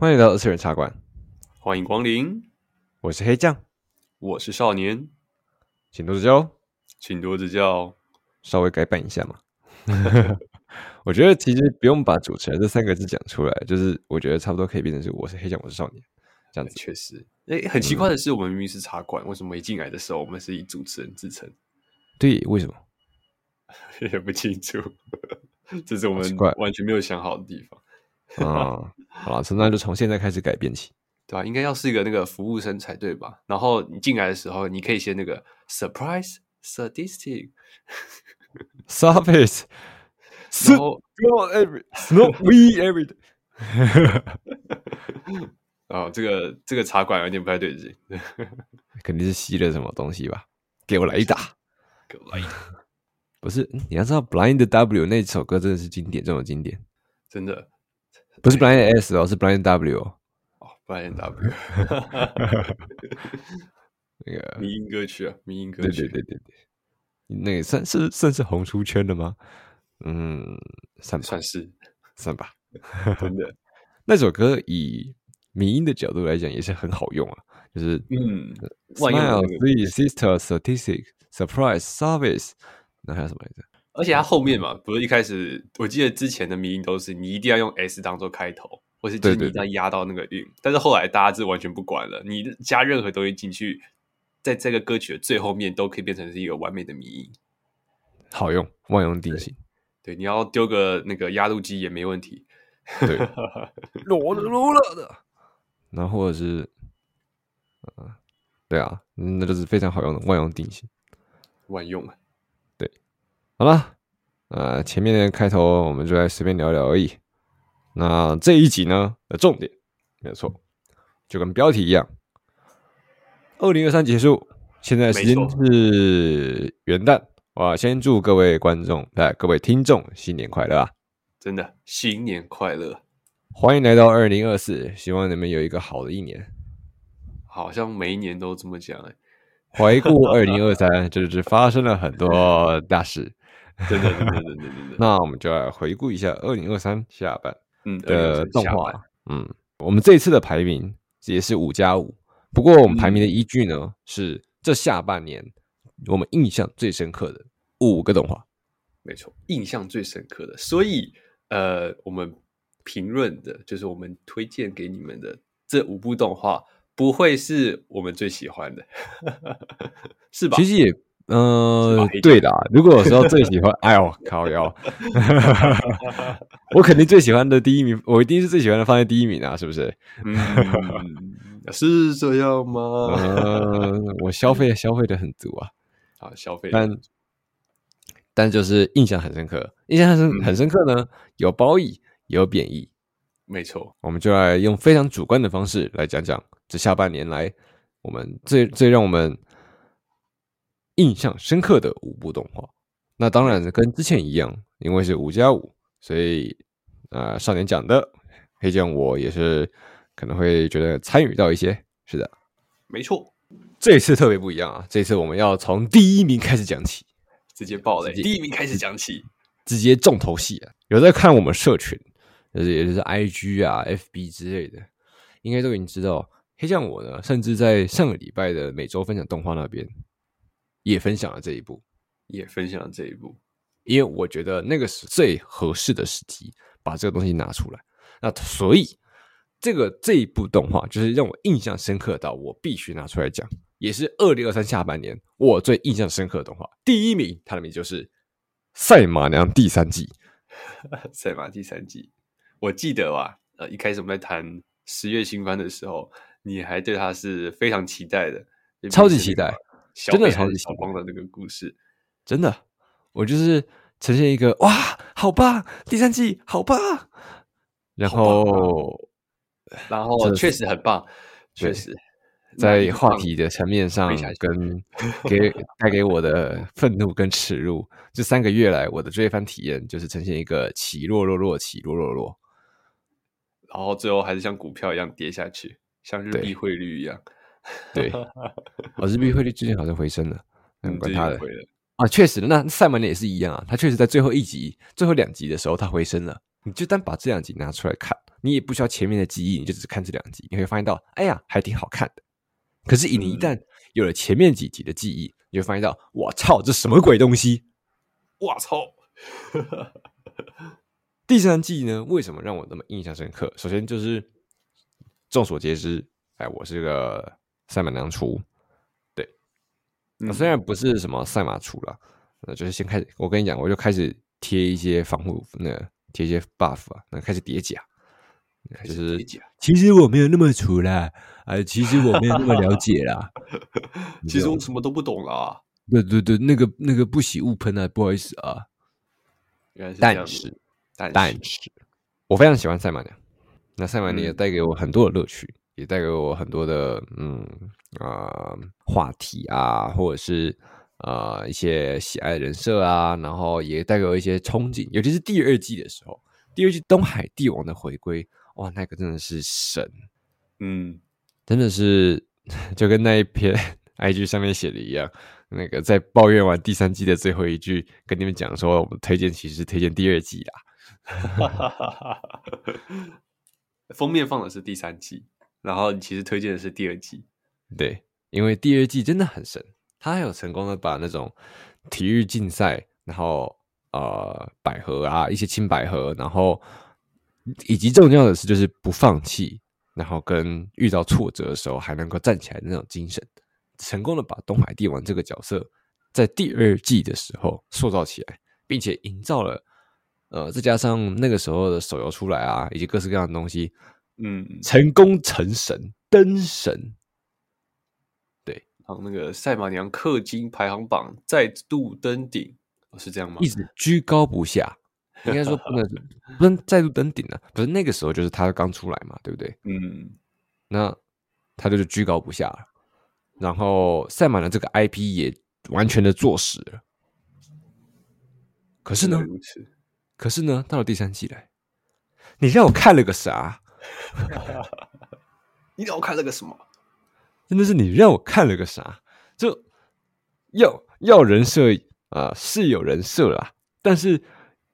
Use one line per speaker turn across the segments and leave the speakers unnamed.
欢迎来到二次元茶馆，
欢迎光临。
我是黑酱，
我是少年，
请多指教，
请多指教。
稍微改版一下嘛。我觉得其实不用把主持人这三个字讲出来，就是我觉得差不多可以变成是我是黑酱，我是少年这样子。
确实，诶，很奇怪的是，我们明明是茶馆，为什么一进来的时候我们是以主持人自称？
对，为什么？
也不清楚，这是我们完全没有想好的地方。
啊，好了，那就从现在开始改变起，
对吧？应该要是一个那个服务生才对吧？然后你进来的时候，你可以先那个 surprise statistic
service snow every snow we every day。
哦，这个这个茶馆有点不太对劲，
肯定是吸了什么东西吧？给我来一打，
给我来一打。
不是，你要知道 Blind W 那首歌真的是经典中的经典，
真的。
不是 Blind S 哦，是 Blind W 哦。
哦，Blind W，那个迷音歌曲啊，迷音歌曲，
对对对对对，那个算是算是红出圈的吗？嗯，算
算是
算吧。
真的，
那首歌以迷音的角度来讲也是很好用啊，就是
嗯
，Smile, Three Sisters, Statistic, Surprise, Service，那还有什么来着？
而且它后面嘛，不是一开始，我记得之前的迷音都是你一定要用 S 当做开头，或是就是你一定要压到那个韵。对对对，但是后来大家是完全不管了，你加任何东西进去，在这个歌曲的最后面都可以变成是一个完美的迷音，
好用，万用定型。
对，你要丢个那个压路机也没问题。
对，裸了罗了的，然后或者是，呃，对啊，那就是非常好用的万用定型，
万用啊。
好了，呃，前面的开头我们就来随便聊聊而已。那这一集呢的重点，没有错，就跟标题一样，二零二三结束，现在时间是元旦。我先祝各位观众、哎，各位听众新年快乐啊！
真的，新年快乐！
欢迎来到二零二四，希望你们有一个好的一年。
好像每一年都这么讲哎。
回顾 二零二三，就是发生了很多大事。
对对对对对对，
那我们就来回顾一下二零二三下半
嗯
的动画。嗯，我们这一次的排名也是五加五，不过我们排名的依据呢、嗯、是这下半年我们印象最深刻的五个动画。
没错，印象最深刻的，所以呃，我们评论的就是我们推荐给你们的这五部动画，不会是我们最喜欢的，是吧？
其实也。嗯、呃，对的。如果有时候最喜欢，哎呦，靠腰，我肯定最喜欢的第一名，我一定是最喜欢的放在第一名啊，是不是？
嗯，是这样吗？
嗯，我消费消费的很足啊，
啊，消费，
但但就是印象很深刻，印象很深很深刻呢，有褒义，有贬义，
没错，
我们就来用非常主观的方式来讲讲这下半年来我们最最让我们。印象深刻的五部动画，那当然跟之前一样，因为是五加五，所以啊、呃，少年讲的黑酱我也是可能会觉得参与到一些。是的，
没
错，这次特别不一样啊！这次我们要从第一名开始讲起，
直接爆雷，第一名开始讲起，
直接重头戏啊！有在看我们社群，就是也就是 IG 啊、FB 之类的，应该都已经知道黑酱我呢，甚至在上个礼拜的每周分享动画那边。也分享了这一部，
也分享了这一部，
因为我觉得那个是最合适的时机把这个东西拿出来。那所以这个这一部动画就是让我印象深刻到我必须拿出来讲，也是二零二三下半年我最印象深刻的动画第一名，它的名就是《赛马娘》第三季。
赛马第三季，我记得啊，呃，一开始我们在谈十月新番的时候，你还对它是非常期待的，
超级期待。真的超级
小光的那个故事，
真的，我就是呈现一个哇，好棒，第三季好棒，然后，
然后确实很棒，确实
在话题的层面上跟。给带给我的愤怒跟耻辱，这三个月来我的追番体验就是呈现一个起落落落起落落落，
然后最后还是像股票一样跌下去，像日币汇率一样。
对，哦，日币汇率最近好像回升了，嗯，管他的啊，确实，那赛门的也是一样啊，他确实在最后一集、最后两集的时候，他回升了。你就单把这两集拿出来看，你也不需要前面的记忆，你就只看这两集，你会发现到，哎呀，还挺好看的。可是你一旦有了前面几集的记忆，你会发现到，我操，这什么鬼东西？
我操！
第三季呢，为什么让我那么印象深刻？首先就是众所皆知，哎，我是个赛马娘出，对，那虽然不是什么赛马厨了，那就是先开始，我跟你讲，我就开始贴一些防护，那贴一些 buff 啊，那开始叠甲，就是其实我没有那么厨啦，哎，其实我没有那么了解啦，
其实我什么都不懂啦，
对对对，那个那个不喜勿喷啊，不好意思啊，
原来是
但是。但是，我非常喜欢赛马娘。那赛马娘也带给我很多的乐趣，嗯、也带给我很多的嗯啊、呃、话题啊，或者是啊、呃、一些喜爱的人设啊，然后也带给我一些憧憬。尤其是第二季的时候，第二季东海帝王的回归，哇，那个真的是神，
嗯，
真的是就跟那一篇 IG 上面写的一样。那个在抱怨完第三季的最后一句，跟你们讲说，我们推荐其实是推荐第二季啦。
哈哈哈！哈封面放的是第三季，然后你其实推荐的是第二季。
对，因为第二季真的很神，他还有成功的把那种体育竞赛，然后呃百合啊，一些青百合，然后以及重要的是就是不放弃，然后跟遇到挫折的时候还能够站起来的那种精神，成功的把东海帝王这个角色在第二季的时候塑造起来，并且营造了。呃，再加上那个时候的手游出来啊，以及各式各样的东西，
嗯，
成功成神登神，对，
然后那个赛马娘氪金排行榜再度登顶，是这样吗？
一直居高不下，应该说不能不能再度登顶了，不是那个时候就是他刚出来嘛，对不对？
嗯，
那他就是居高不下了，然后赛马娘这个 IP 也完全的坐实了，可是呢？可是呢，到了第三季来，你让我看了个啥？
你让我看了个什么？
真的是你让我看了个啥？就要要人设啊、是有人设啦，但是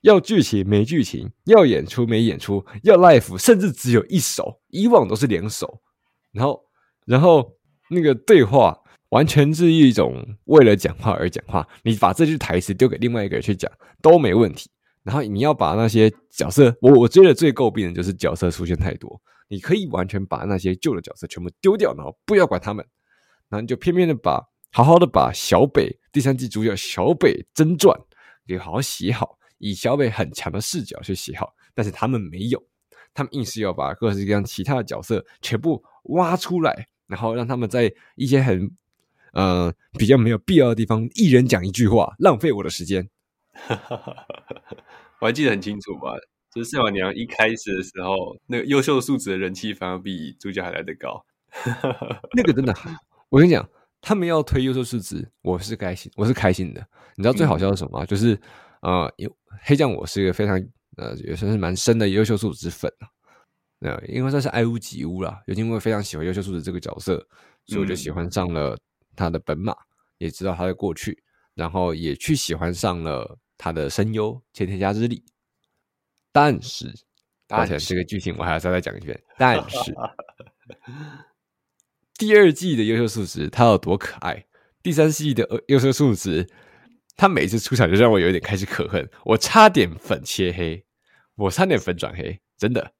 要剧情没剧情，要演出没演出，要 live 甚至只有一首，以往都是两首，然后然后那个对话完全是一种为了讲话而讲话，你把这句台词丢给另外一个人去讲都没问题。然后你要把那些角色，我我追的最诟病的就是角色出现太多。你可以完全把那些旧的角色全部丢掉，然后不要管他们，然后你就偏偏的把好好的把小北第三季主角小北真传给好好写好，以小北很强的视角去写好。但是他们没有，他们硬是要把各式各样其他的角色全部挖出来，然后让他们在一些很呃比较没有必要的地方，一人讲一句话，浪费我的时间。
哈哈哈！我还记得很清楚吧？就是四马娘一开始的时候，那个优秀素质的人气反而比主角还来得高。
那个真的，我跟你讲，他们要推优秀素质，我是开心，我是开心的。你知道最好笑的是什么吗？嗯、就是呃，黑酱我是一个非常呃也算是蛮深的优秀素质粉因为算是爱屋及乌啦，有因为非常喜欢优秀素质这个角色，所以我就喜欢上了他的本马，也知道他的过去，然后也去喜欢上了。他的声优千田家之力，但是，抱歉，这个剧情我还要再再讲一遍。但是，第二季的优秀素质他有多可爱？第三季的优秀素质，他每次出场就让我有点开始可恨，我差点粉切黑，我差点粉转黑，真的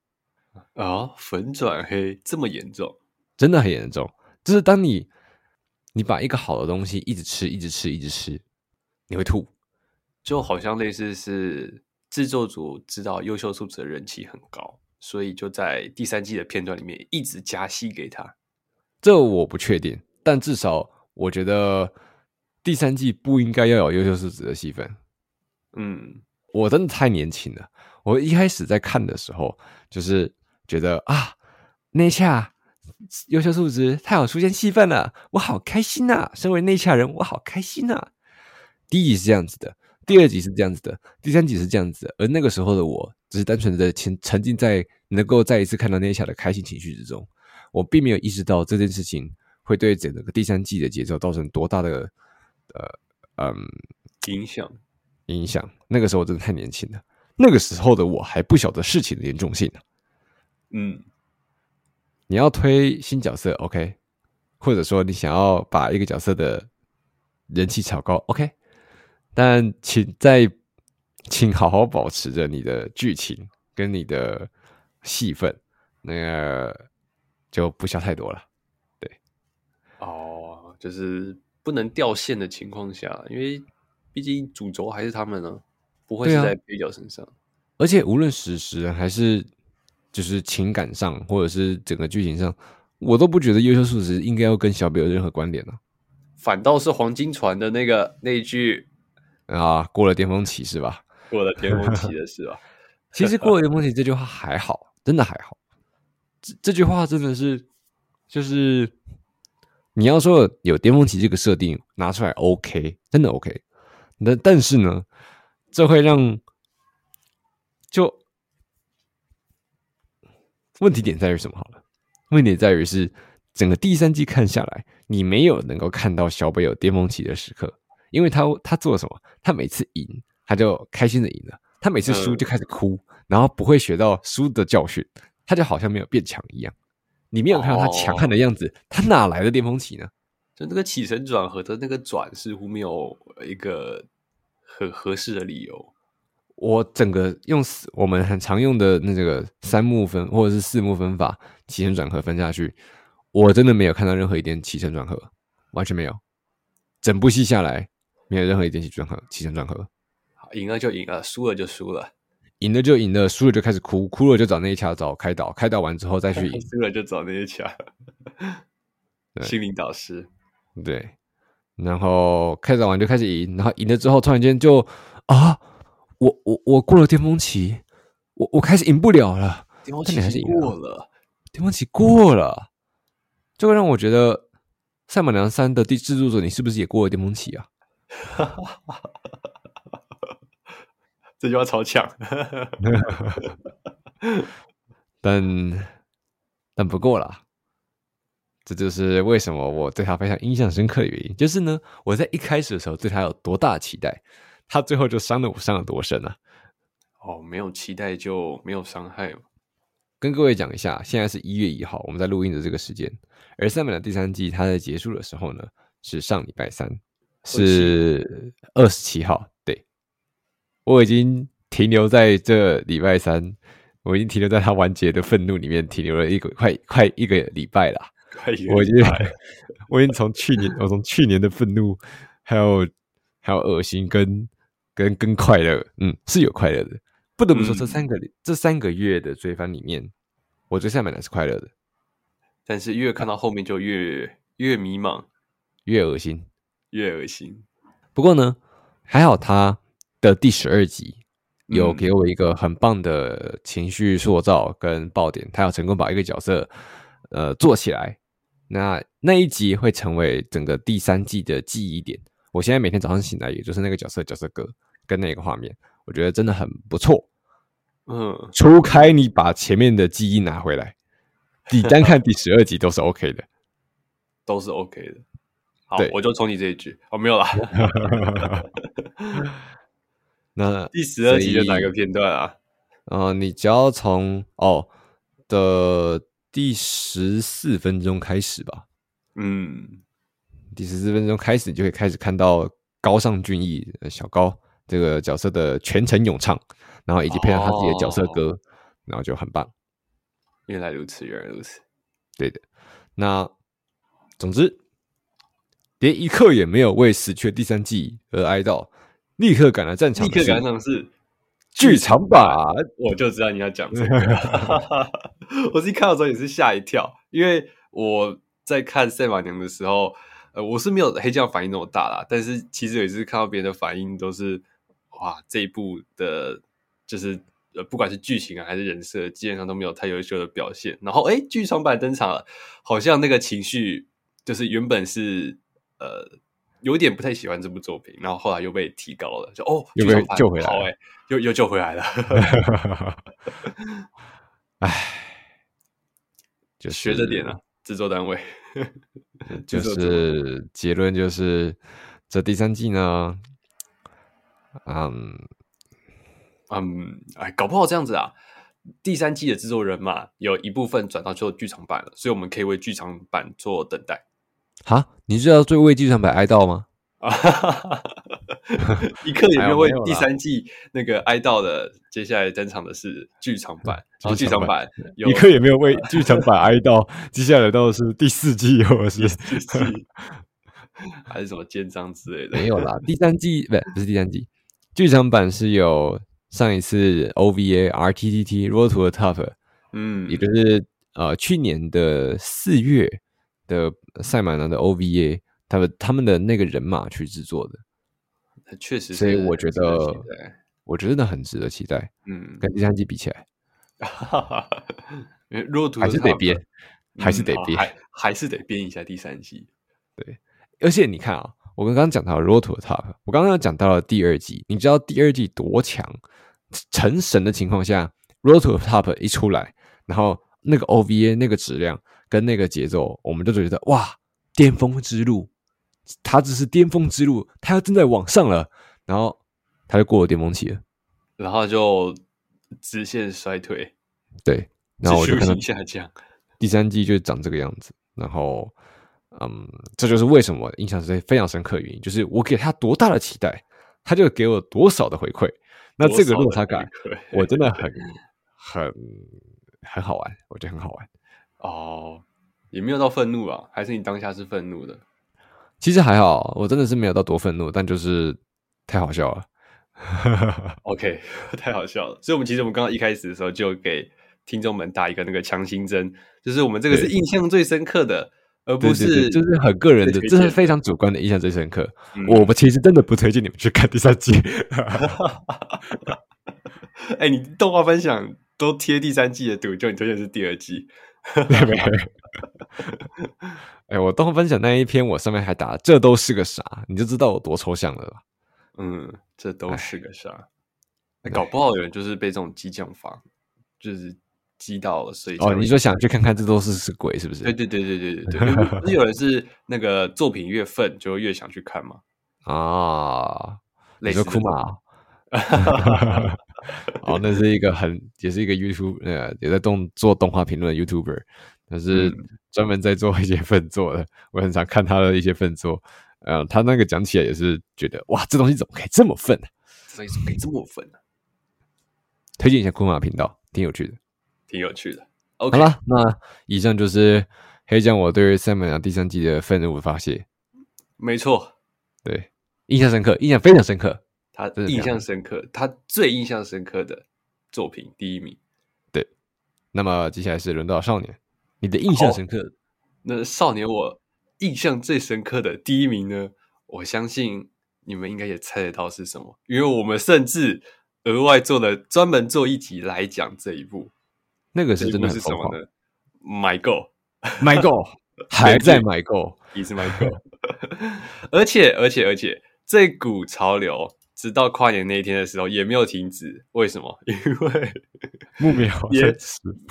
啊，粉转黑这么严重，
真的很严重。就是当你你把一个好的东西一直吃，一直吃，一直吃，你会吐。
就好像类似是制作组知道优秀素质的人气很高，所以就在第三季的片段里面一直加戏给他。
这我不确定，但至少我觉得第三季不应该要有优秀素质的戏份。
嗯，
我真的太年轻了。我一开始在看的时候，就是觉得啊，内洽优秀素质太好出现戏份了，我好开心呐！身为内洽人，我好开心呐。第一集是这样子的。第二集是这样子的，第三集是这样子的，而那个时候的我，只是单纯的沉沉浸在能够再一次看到那一下的开心情绪之中，我并没有意识到这件事情会对整个第三季的节奏造成多大的呃嗯
影响
影响。那个时候我真的太年轻了，那个时候的我还不晓得事情的严重性呢。
嗯，
你要推新角色，OK，或者说你想要把一个角色的人气炒高，OK，但请在请好好保持着你的剧情跟你的戏份，那个就不需要太多了。对，
哦，就是不能掉线的情况下，因为毕竟主轴还是他们呢，不会是在配角身上。
而且无论史实还是就是情感上，或者是整个剧情上，我都不觉得优秀素质应该要跟小北有任何关联呢、啊。
反倒是黄金船的那个那一句
啊，过了巅峰期是吧？
过了巅峰期的是吧？
其实过了巅峰期这句话还好，真的还好。这这句话真的是，就是你要说有巅峰期这个设定拿出来，OK，真的 OK。那但是呢，这会让。就问题点在于什么？好了，问题点在于是整个第三季看下来，你没有能够看到小北有巅峰期的时刻，因为他他做了什么？他每次赢他就开心的赢了，他每次输就开始哭，嗯、然后不会学到输的教训，他就好像没有变强一样。你没有看到他强悍的样子，哦、他哪来的巅峰期呢？
就那个起承转合的那个转，似乎没有一个很合适的理由。
我整个用我们很常用的那个三幕分或者是四幕分法起承转合分下去，我真的没有看到任何一点起承转合，完全没有。整部戏下来，没有任何一点起承转合，起承转合。
赢了就赢了，输了就输了，
赢了就赢了，输了就开始哭，哭了就找那一卡找开导，开导完之后再去赢，
输了就找那一卡。心灵导师，
对，然后开导完就开始赢，然后赢了之后突然间就啊。我我我过了巅峰期，我我开始赢不了了。
巅峰期还是过了，
巅峰期过了，这会让我觉得《赛马娘三》的第制作者，你是不是也过了巅峰期啊？
这句话超强，
但但不过啦，这就是为什么我对他非常印象深刻的原因。就是呢，我在一开始的时候对他有多大期待。他最后就伤了我，伤了多深啊？
哦，没有期待就没有伤害。
跟各位讲一下，现在是一月一号，我们在录音的这个时间。而《赛马娘》第三季它在结束的时候呢，是上礼拜三，是二十七号。对，我已经停留在这礼拜三，我已经停留在他完结的愤怒里面，停留了一个快快一个礼拜了。
快一
个礼拜，我已经 我已经从去年，我从去年的愤怒，还有还有恶心跟。跟跟快乐，嗯，是有快乐的。不得不说，这三个、嗯、这三个月的追番里面，我最下面的是快乐的。
但是越看到后面就越越迷茫，
越恶心，
越恶心。
不过呢，还好他的第十二集有给我一个很棒的情绪塑造跟爆点，他要成功把一个角色呃做起来。那那一集会成为整个第三季的记忆点。我现在每天早上醒来，也就是那个角色角色歌。跟那个画面，我觉得真的很不错。
嗯，
除开你把前面的记忆拿回来，你单看第十二集都是 OK 的，
都是 OK 的。好，
对
我就从你这一句哦，没有啦。
那
第十二集的哪个片段啊？
呃，你只要从哦的第十四分钟开始吧。
嗯，
第十四分钟开始，你就可以开始看到高尚俊逸小高。这个角色的全程咏唱，然后以及配上他自己的角色歌，哦、然后就很棒。
原来如此，原来如此。
对的。那总之，连一刻也没有为死去的第三季而哀悼，立刻赶来战场。
立刻赶上是
剧场版，
我就知道你要讲这个。我自己看到时候也是吓一跳，因为我在看《赛马娘》的时候，呃，我是没有黑酱反应那么大啦，但是其实也是看到别人的反应都是。哇，这一部的，就是呃，不管是剧情啊还是人设，基本上都没有太优秀的表现。然后，哎，剧场版登场了，好像那个情绪就是原本是呃有点不太喜欢这部作品，然后后来又被提高了，就哦，
又被救回来，
好哎，又又救回来了。
哎，就
学着点啊，制作单位。
就是结论就是，这第三季呢。嗯，
嗯，哎，搞不好这样子啊，第三季的制作人嘛，有一部分转到做剧场版了，所以我们可以为剧场版做等待。
哈，你知道最为剧场版哀悼吗？啊！
一刻也没有为第三季那个哀悼的，接下来登场的是剧场版，然后剧场版
一刻也没有为 剧场版哀悼，接下来到的是第四季或者是第四季，
还是什么奸章之类的？
没有啦，第三季不不是第三季，剧场版是有上一次 OVA RTTT Road to the Top，嗯，也就是呃去年的四月的赛马男的 OVA。他们他们的那个人马去制作的，
确实，
所以我觉得，我觉得很值得期待。嗯，跟第三季比起来，
骆驼
还是得编，还是得编，
还还是得编一下第三季。
对，而且你看啊，我刚刚讲到 Road to the Top，我刚刚讲到了第二季，你知道第二季多强？成神的情况下，Road to the Top 一出来，然后那个 OVA 那个质量跟那个节奏，我们就觉得哇，巅峰之路。他只是巅峰之路，他要正在往上了，然后他就过了巅峰期了，
然后就直线衰退，
对，然后我就看到
下降，
第三季就长这个样子，然后，嗯，这就是为什么印象是非常深刻的原因，就是我给他多大的期待，他就给我多少的回馈，那这个落差感，我真的很 很很好玩，我觉得很好玩，
哦，也没有到愤怒啊，还是你当下是愤怒的？
其实还好，我真的是没有到多愤怒，但就是太好笑了。
OK，太好笑了。所以，我们其实我们刚刚一开始的时候就给听众们打一个那个强心针，就是我们这个是印象最深刻的，而不是
就是很个人的，这是非常主观的印象最深刻。嗯、我们其实真的不推荐你们去看第三季。
哎、欸，你动画分享都贴第三季的图，就你推荐是第二季。
哎，我动画分享那一篇，我上面还打“这都是个啥”，你就知道我多抽象了吧？
嗯，这都是个啥？哎，搞不好有人就是被这种激将法，就是激到了，所以
哦，你说想去看看这都是是鬼，是不是？
对对对对对对对，不是有人是那个作品越愤就越想去看嘛？
啊，类似哭嘛？哦，那是一个很也是一个 YouTube 呃，也在动做动画评论的 YouTuber，但是专门在做一些粪作的。我很常看他的一些粪作，呃，他那个讲起来也是觉得哇，这东西怎么可以这么粪呢？
这东西怎么可以这么粪呢？
推荐一下库马频道，挺有趣的，
挺有趣的。
OK，好了，那以上就是黑酱我对赛马娘第三季的愤怒发泄。
没错，
对，印象深刻，印象非常深刻。
他印象深刻，他最印象深刻的作品第一名。
对，那么接下来是轮到少年，你的印象深刻的。
那少年，我印象最深刻的第一名呢？我相信你们应该也猜得到是什么，因为我们甚至额外做了专门做一集来讲这一部。
那个是真的
是什么呢？买够，
买够，还在买够，
一直买够。而且，而且，而且，这股潮流。直到跨年那一天的时候也没有停止，为什么？因为
木棉花
也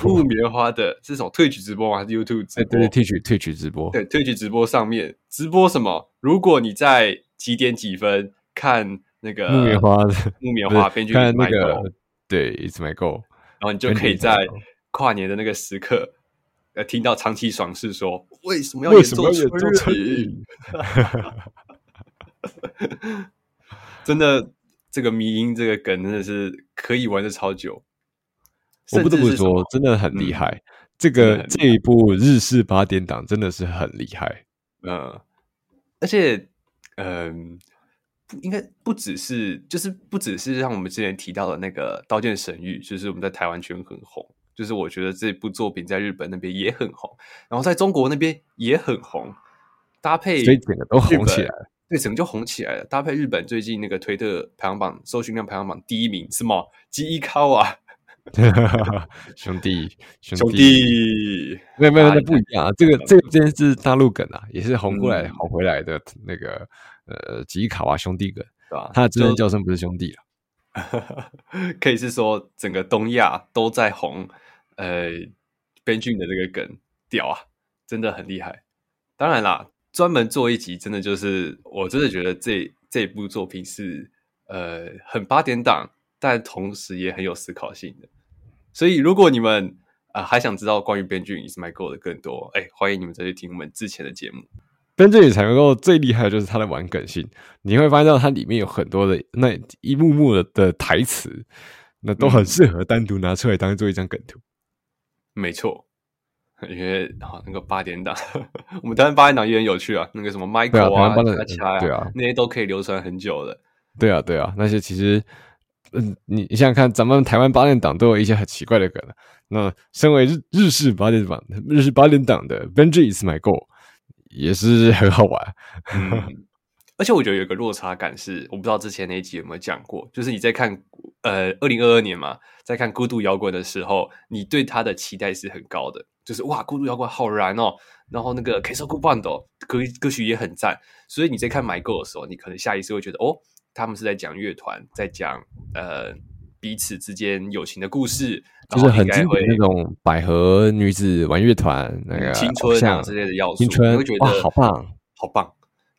木棉花的这种 Twitch 直播吗？还是 YouTube 直播？
对，Twitch Twitch 直播。
对，Twitch 直播上面直播什么？如果你在几点几分看那个
木棉花的
木棉花编剧
看那个对，It's My Goal，
然后你就可以在跨年的那个时刻，呃，听到长期爽世说为什么要演奏春雨？真的，这个迷音这个梗真的是可以玩的超久。
我不得不说，真的很厉害。嗯、这个这一部日式八点档真的是很厉害。
嗯，而且，嗯，应该不只是，就是不只是像我们之前提到的那个《刀剑神域》，就是我们在台湾圈很红。就是我觉得这部作品在日本那边也很红，然后在中国那边也很红，搭配
所以整个都红起来了。
对，整个就红起来了。搭配日本最近那个推特排行榜搜寻量排行榜第一名是吗？吉伊卡瓦
兄弟
兄弟，
没有没有，那不一样啊。这个这个真是大陆梗啊，也是红过来、嗯、红回来的那个呃吉伊卡哇兄弟梗，对吧？他的真人叫声不是兄弟了，
可以是说整个东亚都在红。呃，编剧的这个梗屌啊，真的很厉害。当然啦。专门做一集，真的就是我真的觉得这这部作品是呃很八点档，但同时也很有思考性的。所以如果你们啊、呃、还想知道关于 Benji is my goal 的更多，哎，欢迎你们再去听我们之前的节目。
Benji is my goal 最厉害的就是它的玩梗性，你会发现到它里面有很多的那一幕幕的的台词，那都很适合单独拿出来当做一张梗图。
嗯、没错。因为啊，那个八点档，我们台湾八点档也很有趣啊。那个什么 Michael 啊，他其他啊，那些都可以流传很久的。
对啊，对啊，那些其实，嗯，你你想想看，咱们台湾八点档都有一些很奇怪的梗。那身为日日式八点档、日式八点档的 Benji is my goal 也是很好玩。
嗯，而且我觉得有一个落差感是，我不知道之前那一集有没有讲过，就是你在看呃二零二二年嘛，在看《孤独摇滚》的时候，你对他的期待是很高的。就是哇，孤独摇滚好燃哦，然后那个 Kessoku Band 歌歌曲也很赞，所以你在看 My Go 的时候，你可能下意识会觉得哦，他们是在讲乐团，在讲呃彼此之间友情的故事，
就是很经典那种百合女子玩乐团那个
青春啊之类的要素，
青春
你会觉得
好棒
好棒，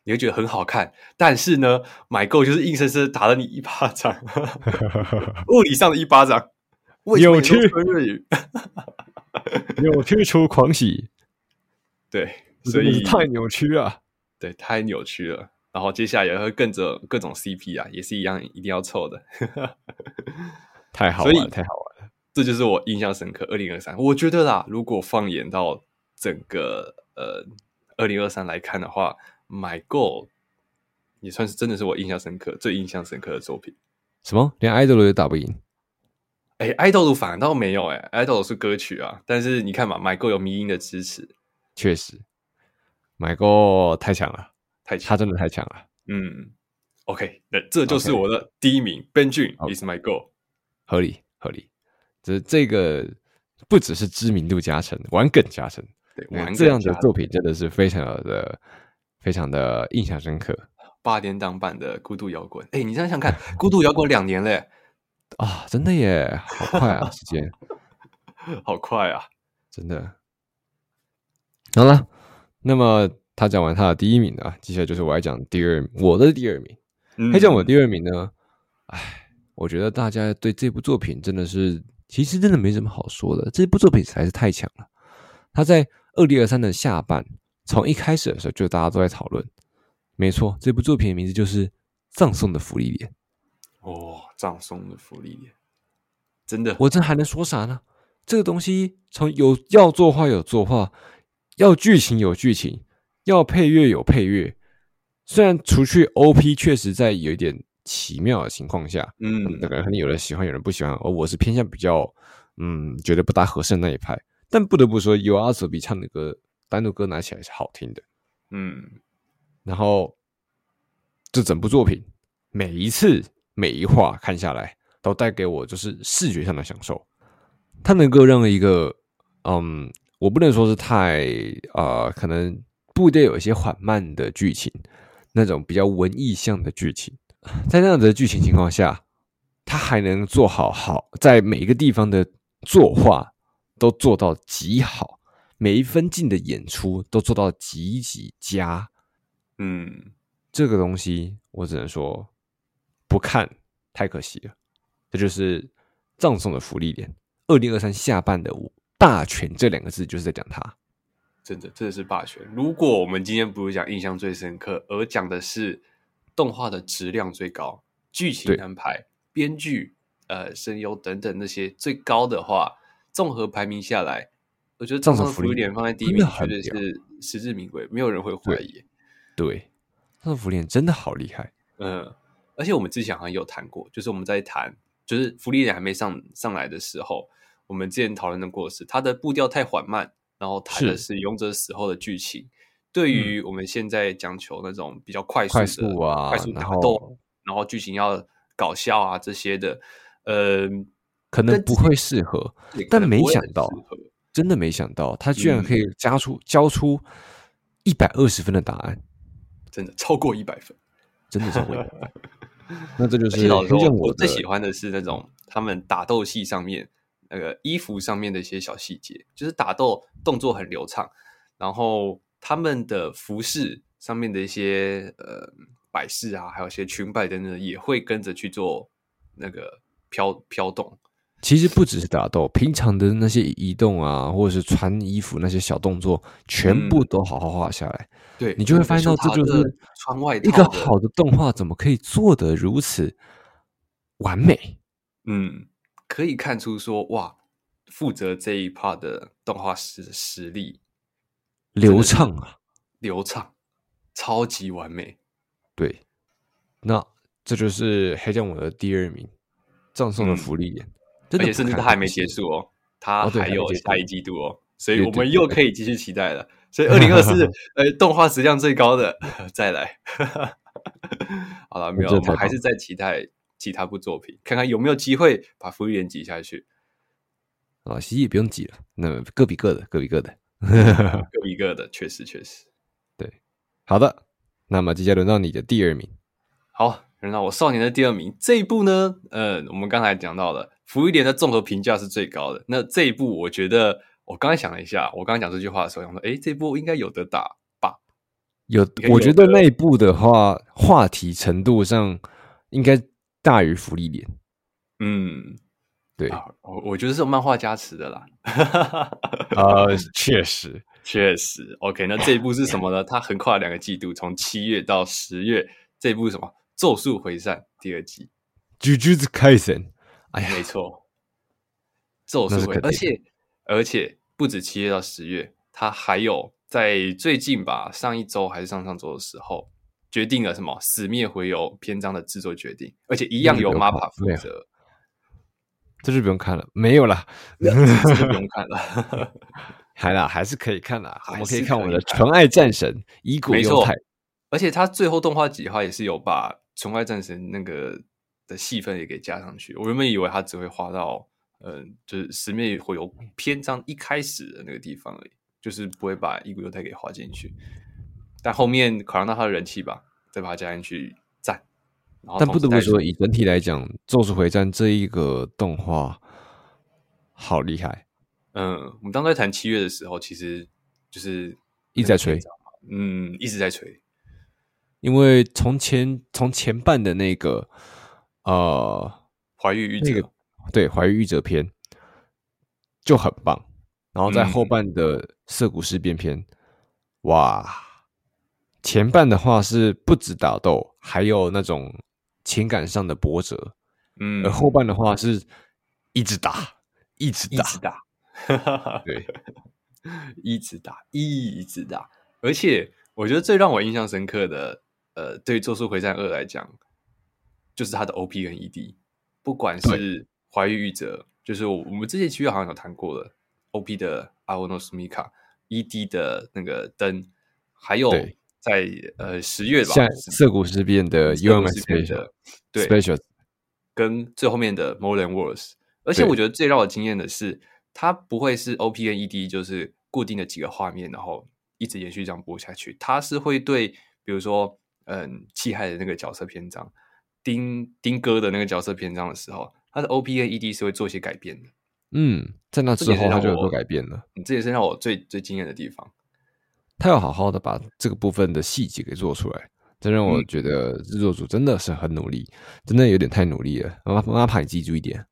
你会觉得很好看。但是呢，My Go 就是硬生生打了你一巴掌，物理上的一巴掌，
扭曲日语。扭曲出狂喜，
对，所以
太扭曲了，
对，太扭曲了。然后接下来也会跟着各种 CP 啊，也是一样，一定要凑的，
太好玩了，太好玩了。
这就是我印象深刻。二零二三，我觉得啦，如果放眼到整个呃二零二三来看的话，My Goal 也算是真的是我印象深刻、最印象深刻的作品。
什么？连 idol 都打不赢？
哎，爱豆的反倒没有哎，爱豆是歌曲啊，但是你看嘛，My Go 有迷音的支持，
确实，My Go 太强了，
太强，
他真的太强了。
嗯，OK，那这就是我的第一名，Benji is my goal，
合理合理，这这个不只是知名度加成，玩梗加成，
对，
玩这样的作品真的是非常的非常的印象深刻。
八点档版的孤独摇滚，哎，你想想看，孤独摇滚两年嘞。
啊，真的耶，好快啊，时间
好快啊，
真的。好了，那么他讲完他的第一名啊，接下来就是我要讲第二，我的第二名。嗯，他讲我第二名呢，哎，我觉得大家对这部作品真的是，其实真的没什么好说的，这部作品实在是太强了。他在二零二三的下半，从一开始的时候就大家都在讨论，没错，这部作品的名字就是《葬送的芙莉莲》。
哦，葬送的芙莉莲，真的，
我这还能说啥呢？这个东西从有要作画有作画，要剧情有剧情，要配乐有配乐。虽然除去 OP 确实在有一点奇妙的情况下，嗯，那个肯定有人喜欢，有人不喜欢。而我是偏向比较，嗯，觉得不大合适那一派。但不得不说，YOASOBI 唱的歌，单独歌拿起来是好听的，
嗯。然
后这整部作品每一次。每一画看下来，都带给我就是视觉上的享受。它能够让一个，嗯，我不能说是太啊、呃，可能不一定有一些缓慢的剧情，那种比较文艺向的剧情，在那样的剧情情况下，它还能做好好，在每一个地方的作画都做到极好，每一分镜的演出都做到极极佳。
嗯，
这个东西我只能说。不看太可惜了，这就是葬送的福利点。二零二三下半的霸权这两个字，就是在讲它。
真的，这是霸权。如果我们今天不是讲印象最深刻，而讲的是动画的质量最高、剧情安排、编剧、呃声优等等那些最高的话，综合排名下来，我觉得葬送的芙莉莲放在第一名绝对是实至名归，没有人会怀疑。
对，葬送福利点真的好厉害。
嗯。而且我们之前好像有谈过，就是我们在谈，就是芙莉莲还没上上来的时候，我们之前讨论的过是它的步调太缓慢，然后谈的是勇者死后的剧情。对于我们现在讲求那种比较快速的、
快速啊、
快速打斗，然后剧情要搞笑啊这些的，呃，
可能不会适合。但没想到，真的没想到，他居然可以加出、嗯、交出一百二十分的答案，
真的超过一百分。
真的是会，那这就是
老实说，我最喜欢的是那种他们打斗戏上面那个衣服上面的一些小细节，就是打斗动作很流畅，然后他们的服饰上面的一些呃摆饰啊，还有一些裙摆等等，也会跟着去做那个飘飘动。
其实不只是打斗，平常的那些移动啊，或者是穿衣服那些小动作，全部都好好画下来。
嗯、对，
你就会发现到这就是
穿外
一个好的动画怎么可以做得如此完美？
嗯，可以看出说哇，负责这一 part 的动画师的实力
流畅啊，
流畅，超级完美。
对，那这就是黑将我的第二名，葬送的芙莉莲。嗯
而且甚至它还没结束哦，它还有下一季度哦，所以我们又可以继续期待了。所以二零二四，呃，动画质量最高的再来。好了，没有，我们还是在期待其他部作品，看看有没有机会把芙莉莲挤下去。
啊，其实也不用挤了，那各比各的，各比各的，
各比各的，确实确实。
对，好的，那么接下来轮到你的第二名。
好，轮到我少年的第二名。这一部呢，呃，我们刚才讲到了。福一莲的综合评价是最高的。那这一部，我觉得我刚才想了一下，我刚刚讲这句话的时候，想说，哎，这一部应该有得打吧？
有，我觉得那一部的话，话题程度上应该大于福利莲。
嗯，
对，
啊、我我觉得是有漫画加持的啦。
呃，确实，
确实。OK，那这一部是什么呢？它横跨两个季度，从七月到十月。这一部是什么？《咒术回战》第二季。
Jujutsu Kaisen
哎呀，没错，咒术回，而且而且不止七月到十月，他还有在最近吧，上一周还是上上周的时候，决定了什么《死灭回游》篇章的制作决定，而且一样由 MAPPA 负责。
这就不用看了，没有了，
这就不用看了，
还啦，还是可以看啦，我们可以看我们的纯爱战神伊果优太，
而且他最后动画计划也是有把纯爱战神那个。的戏份也给加上去。我原本以为他只会画到，嗯、呃，就是十面会有篇章一开始的那个地方而已，就是不会把伊古犹太给画进去。但后面考量到他的人气吧，再把它加进去赞。
但不得不说，以整体来讲，《咒术回战》这一个动画好厉害。
嗯，我们当时在谈七月的时候，其实就是
一直在吹，
嗯，一直在吹，
因为从前从前半的那个。呃，
怀玉那个、
对怀玉玉者篇就很棒，然后在后半的涩谷事变篇，嗯、哇，前半的话是不止打斗，还有那种情感上的波折，嗯，而后半的话是一直打，一直打，
一直打，对，一直打，一直打，而且我觉得最让我印象深刻的，呃，对于《咒术回战二》来讲。就是他的 OP 跟 ED，不管是怀玉玉者，就是我们之前其实好像有谈过了 OP 的阿欧诺斯米卡，ED 的那个灯，还有在呃十月吧，
涩谷事变的 UMS Special，
对，Special，跟最后面的 More Than Words，而且我觉得最让我惊艳的是，它不会是 OP 跟 ED 就是固定的几个画面，然后一直延续这样播下去，它是会对，比如说嗯，气害的那个角色篇章。丁丁哥的那个角色篇章的时候，他的 OP 跟 ED 是会做一些改变的。
嗯，在那之后他就有做改变了。
你这也是让我最最惊艳的地方。
他要好好的把这个部分的细节给做出来，这让我觉得制作组真的是很努力，真的有点太努力了。MAPPA 你记住一点。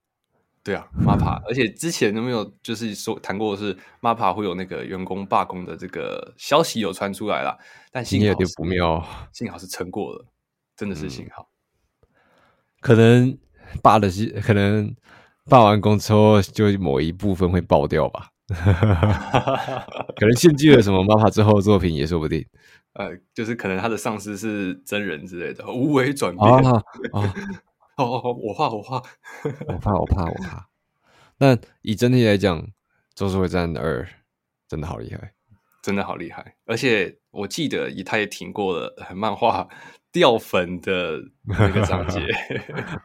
对啊，MAPPA，而且之前都没有就是说谈过的是 MAPPA 会有那个员工罢工的这个消息有传出来了，但幸好
不妙，
幸好是撑过了，真的是幸好。嗯
可能罢的是，可能罢完工之后，就某一部分会爆掉吧。可能献祭了什么 MAPPA 之后的作品也说不定。
呃，就是可能他的上司是真人之类的，无为转变啊啊！哦哦哦，我怕我怕
我怕我怕我怕。那以整体来讲，《咒术回战二》真的好厉害，
真的好厉害。而且我记得，以他也挺过了漫画。掉粉的那个章节，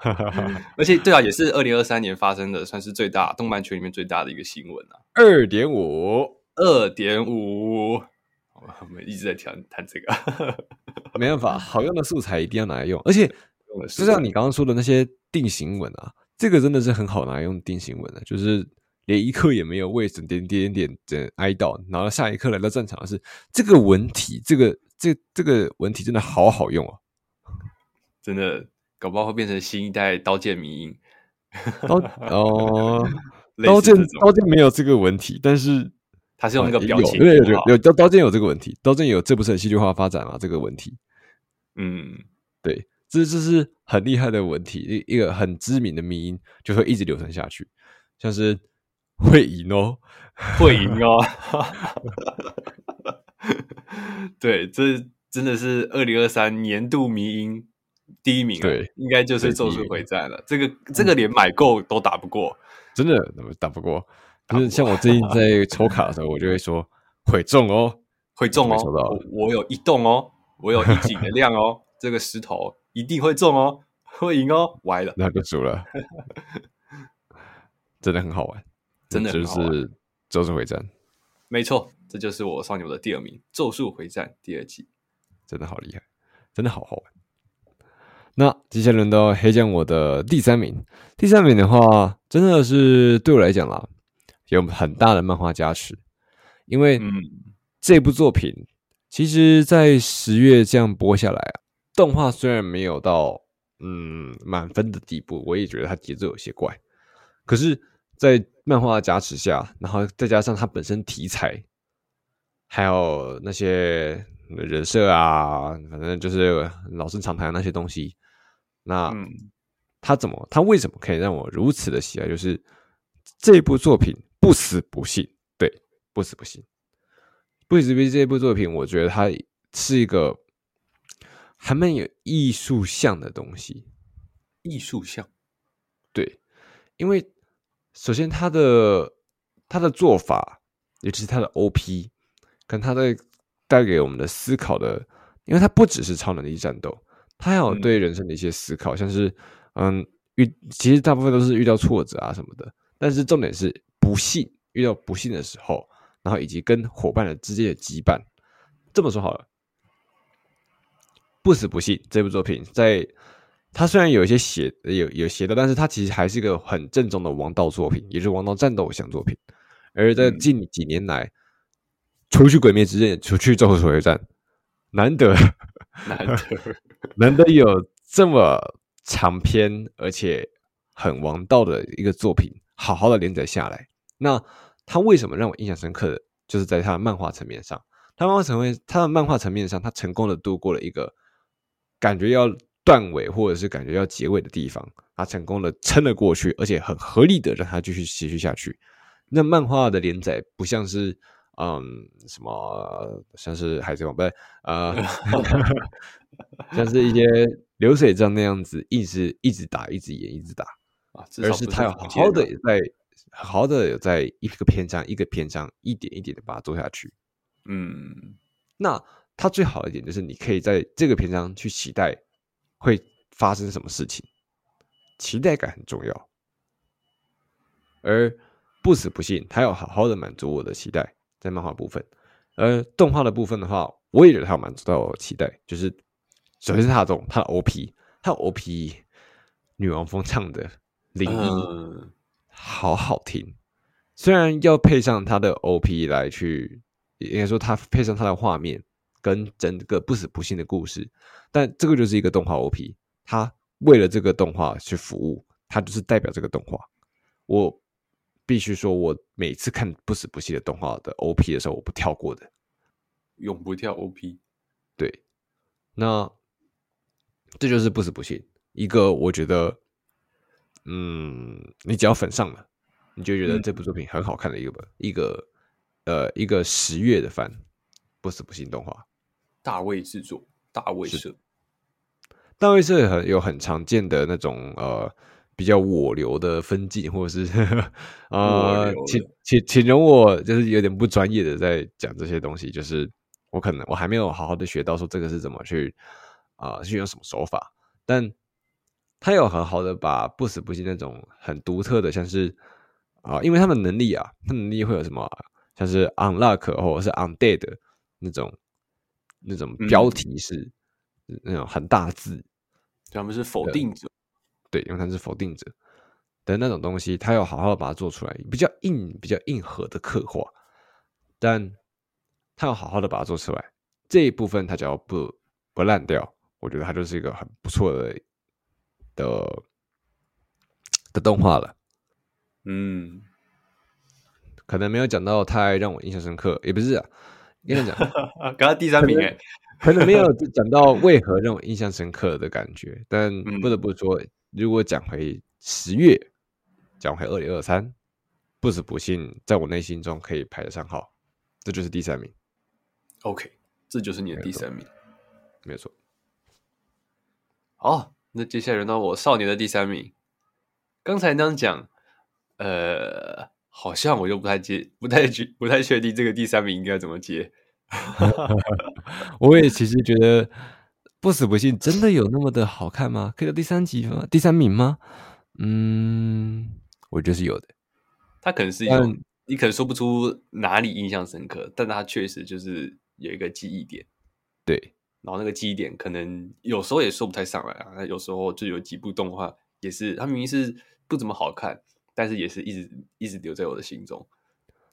而且对啊，也是二零二三年发生的，算是最大动漫圈里面最大的一个新闻啊。
二点五，
二点五，我们一直在谈谈这个，
没办法，好用的素材一定要拿来用，而且就像你刚刚说的那些定型文啊，这个真的是很好拿来用定型文的，就是连一刻也没有为点点点点的哀悼，然后下一刻来到战场的是这个文体，这个。这这个文体真的好好用哦，
真的搞不好会变成新一代刀剑迷音。
刀 哦，刀剑刀剑没有这个文体，但是
他是用那个表情，
有有有有刀刀剑有这个文体，刀剑有这不是很戏剧化发展啊？这个文体，
嗯，
对，这这是很厉害的文体，一一个很知名的迷音就会一直流传下去，像是会赢哦，
会赢哦，对，这真的是二零二三年度迷音。第一名，对，应该就是《咒术回战》了。这个这个连买够都打不过，
真的打不过。就是像我最近在抽卡的时候，我就会说会中哦，
会中哦。我我有一动哦，我有一井的量哦，这个石头一定会中哦，会赢哦。歪了，
那就输了。真的很好玩，
真的
就是《咒术回战》。
没错，这就是我上牛的第二名，《咒术回战》第二季，
真的好厉害，真的好好玩。那接下来轮到黑酱我的第三名。第三名的话，真的是对我来讲啦，有很大的漫画加持。因为这部作品，其实在十月这样播下来啊，动画虽然没有到嗯满分的地步，我也觉得它节奏有些怪。可是，在漫画的加持下，然后再加上它本身题材，还有那些人设啊，反正就是老生常谈的那些东西。那他怎么？他为什么可以让我如此的喜爱？就是这部作品不死不信，对，不死不信，不死不信。这部作品，我觉得它是一个还蛮有艺术性的东西。
艺术性，
对，因为首先他的他的做法，尤其是他的 OP，跟他的带给我们的思考的，因为他不只是超能力战斗。他还有对人生的一些思考，嗯、像是，嗯，遇其实大部分都是遇到挫折啊什么的，但是重点是不幸遇到不幸的时候，然后以及跟伙伴的之间的羁绊。这么说好了，不死不信这部作品在，在它虽然有一些邪有有邪的，但是它其实还是一个很正宗的王道作品，也是王道战斗向作品。而在近几年来，嗯、除去鬼灭之刃，除去咒术回战，难得。
难 得
难得有这么长篇而且很王道的一个作品，好好的连载下来。那他为什么让我印象深刻的，就是在他的漫画层面上，他漫画层面，他的漫画层面上，他成功的度过了一个感觉要断尾或者是感觉要结尾的地方，他成功的撑了过去，而且很合理的让他继续持续下去。那漫画的连载不像是。嗯，什么像是海贼王不是，呃，像是一些流水账那样子，一直一直打，一直演，一直打啊，而是他要好好的在好好的有在一个篇章一个篇章一点一点的把它做下去。
嗯，
那它最好的一点就是你可以在这个篇章去期待会发生什么事情，期待感很重要。而不死不信，他要好好的满足我的期待。在漫画部分，而动画的部分的话，我也觉得他有满足到我期待。就是首先是他的这种，它的 OP，它的 OP，女王风唱的灵异，好好听。虽然要配上它的 OP 来去，应该说它配上它的画面跟整个不死不信的故事，但这个就是一个动画 OP，它为了这个动画去服务，它就是代表这个动画。我。必须说，我每次看不死不信的动画的 OP 的时候，我不跳过的，
永不跳 OP。
对，那这就是不死不信一个，我觉得，嗯，你只要粉上了，你就觉得这部作品很好看的一个、嗯、一个呃一个十月的番，不死不信动画，
大卫制作，大卫社，
大卫社很有很常见的那种呃。比较我流的分镜，或者是 呃，请请请容我就是有点不专业的在讲这些东西，就是我可能我还没有好好的学到说这个是怎么去啊、呃，去用什么手法，但他有很好的把不死不信那种很独特的，像是啊、呃，因为他们能力啊，他能力会有什么、啊，像是 unlock 或者是 undead 那种那种标题是、嗯、那种很大字，
他们是否定者。
对，因为他是否定者的那种东西，他要好好的把它做出来，比较硬、比较硬核的刻画，但他要好好的把它做出来，这一部分他只要不不烂掉，我觉得他就是一个很不错的的的动画了。
嗯，
可能没有讲到太让我印象深刻，也不是啊。跟你讲，
刚刚第三名哎，
可能没有讲到为何让我印象深刻的感觉，但不得不说，如果讲回十月，讲回二零二三，不死不信，在我内心中可以排得上号，这就是第三名。
OK，这就是你的第三名，
没错。
好，那接下来轮到我少年的第三名。刚才那样讲，呃。好像我又不太接，不太确，不太确定这个第三名应该怎么接。
我也其实觉得不死不信真的有那么的好看吗？可以到第三集吗？第三名吗？嗯，我觉得是有的。
他可能是有，你可能说不出哪里印象深刻，但他确实就是有一个记忆点。
对，
然后那个记忆点可能有时候也说不太上来啊。那有时候就有几部动画也是，它明明是不怎么好看。但是也是一直一直留在我的心中，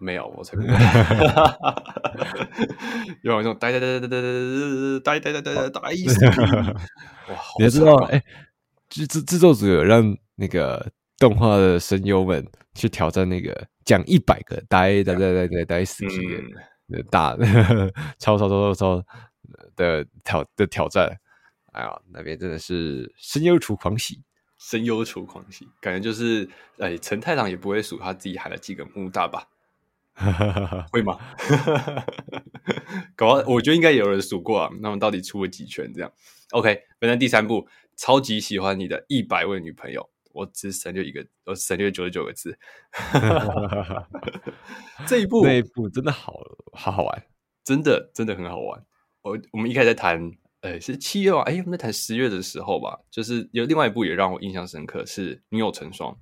没有，
我才不会。有那种呆呆呆呆呆呆呆呆呆呆呆呆意思。哇，
你知道，哎，制制制作组有让那个动画的声优们去挑战那个讲一百个呆呆呆呆呆呆死机的大超超超超超的挑的挑战。哎呀，那边真的是声优厨狂喜。
声优出狂喜，感觉就是，哎，陈太郎也不会数他自己喊了几个木大吧？会吗？搞，我觉得应该有人数过啊。那么到底出了几圈？这样？OK，反正第三部，超级喜欢你的一百位女朋友，我只省略一个，我省略九十九个字。这一部，
那一部真的好好好玩，
真的真的很好玩。我我们一开始在谈。呃，是七月啊，哎，我们在谈十月的时候吧，就是有另外一部也让我印象深刻，是《女友成双》。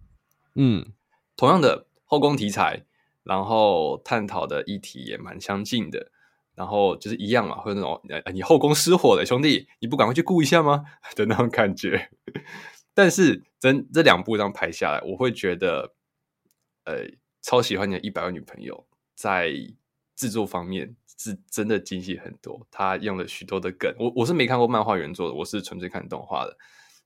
嗯，
同样的后宫题材，然后探讨的议题也蛮相近的，然后就是一样嘛，会那种呃，你后宫失火了，兄弟，你不赶快去顾一下吗？的那种感觉。但是真这两部这样排下来，我会觉得，呃，超喜欢你的一百个女朋友在制作方面。是真的精细很多，他用了许多的梗。我我是没看过漫画原作的，我是纯粹看动画的。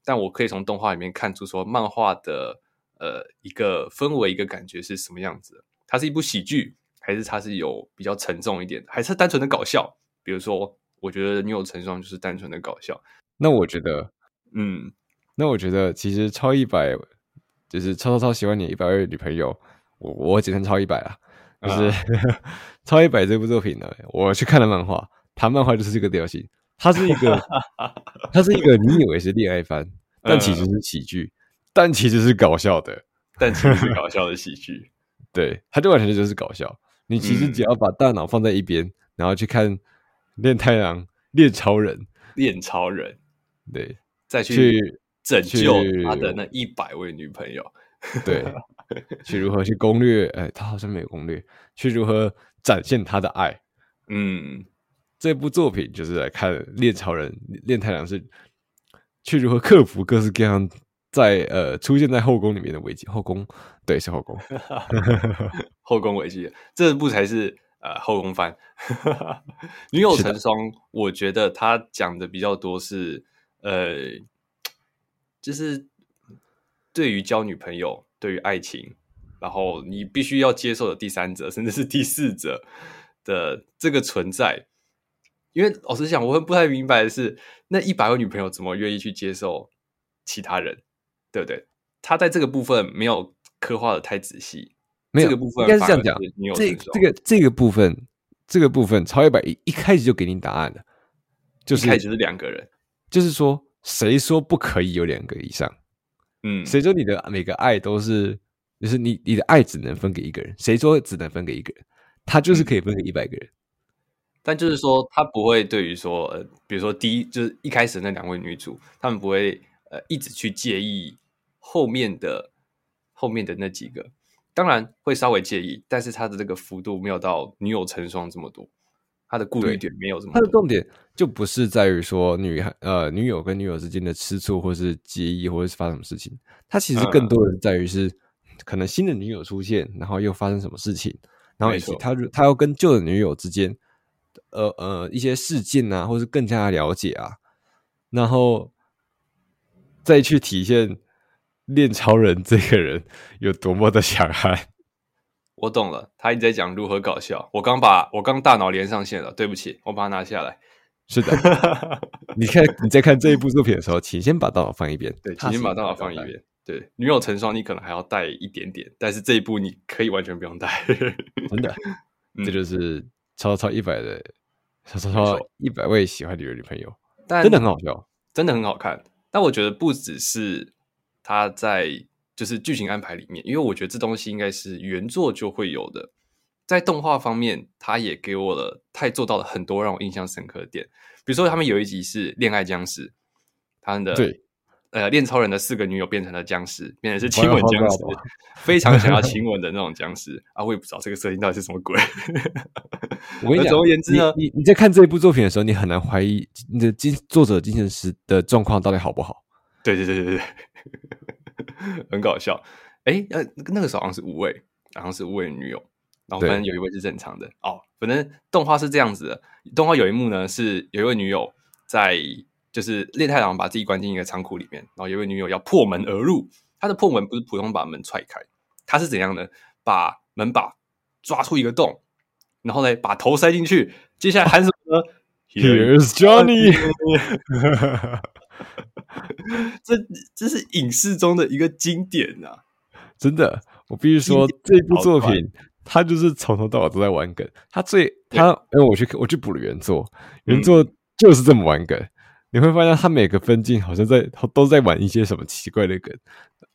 但我可以从动画里面看出，说漫画的呃一个氛围、一个感觉是什么样子。它是一部喜剧，还是它是有比较沉重一点，还是单纯的搞笑？比如说，我觉得《女友成双》就是单纯的搞笑。
那我觉得，
嗯，
那我觉得其实超一百就是超超超喜欢你一百位女朋友，我我简称超一百啊。就是《超一百》这部作品呢，我去看了漫画，它漫画就是这个调性，它是一个，它是一个你以为是恋爱番，但其实是喜剧，但其实是搞笑的，
但其实是搞 笑的喜剧，
对，他就完全就是搞笑。你其实只要把大脑放在一边，然后去看《练太郎》《练超人》《
练超人》，
对，
再去拯救他的那一百位女朋友，
对。去如何去攻略？哎、欸，他好像没有攻略。去如何展现他的爱？
嗯，
这部作品就是来看练超人、练太郎是去如何克服各式各样在呃出现在后宫里面的危机。后宫对，是后宫，
后宫危机，这部才是呃后宫番。女友成双，我觉得他讲的比较多是呃，就是对于交女朋友。对于爱情，然后你必须要接受的第三者，甚至是第四者的这个存在，因为老实讲，我很不太明白的是，那一百个女朋友怎么愿意去接受其他人，对不对？他在这个部分没有刻画的太仔细，
没有
这个部分
应该是这样讲。这这个这个部分，这个部分，超一百一一开始就给你答案了，就是
一开始是两个人，
就是说，谁说不可以有两个以上？
嗯，
谁说你的每个爱都是，就是你你的爱只能分给一个人？谁说只能分给一个人？他就是可以分给一百个人。嗯，
但就是说，他不会对于说，呃，比如说第一就是一开始那两位女主，他们不会呃一直去介意后面的后面的那几个，当然会稍微介意，但是他的这个幅度没有到女友成双这么多，他的顾虑点没有这么多。
他的重点就不是在于说女孩呃女友跟女友之间的吃醋，或是介意，或者是发生什么事情，他其实更多的在于是可能新的女友出现，然后又发生什么事情，然后以及他他要跟旧的女友之间，呃呃一些事件啊，或是更加的了解啊，然后再去体现。恋超人这个人有多么的强悍？
我懂了，他一直在讲如何搞笑。我刚把我刚大脑连上线了，对不起，我把它拿下来。
是的，你看你在看这一部作品的时候，请先把大脑放一边。
对，请先把大脑放一边。对，女友成双你可能还要带一点点，但是这一部你可以完全不用带。
真的，嗯、这就是超超一百的超超超一百位喜欢你的女朋友，但真的很好笑，
真的很好看。但我觉得不只是。他在就是剧情安排里面，因为我觉得这东西应该是原作就会有的。在动画方面，他也给我了，他也做到了很多让我印象深刻的点。比如说，他们有一集是恋爱僵尸，他们的
对
呃恋超人的四个女友变成了僵尸，变成是亲吻僵尸，非常想要亲 吻的那种僵尸啊！我也不知道这个设定到底是什么鬼。
我跟你讲，总而言之呢，你你在看这一部作品的时候，你很难怀疑你的精作者精神时的状况到底好不好。
对对对对对。很搞笑，哎，呃，那个时候好像是五位，好像是五位女友，然后反正有一位是正常的哦。反正动画是这样子的，动画有一幕呢是有一位女友在，就是烈太郎把自己关进一个仓库里面，然后有一位女友要破门而入，她的破门不是普通把门踹开，她是怎样呢？把门把抓出一个洞，然后呢把头塞进去，接下来喊什么呢
？Here's Johnny。
这这是影视中的一个经典啊！
真的，我必须说，这部作品他就是从头到尾都在玩梗。他最他，因为我去我去补了原作，原作就是这么玩梗。嗯、你会发现，他每个分镜好像在都在玩一些什么奇怪的梗，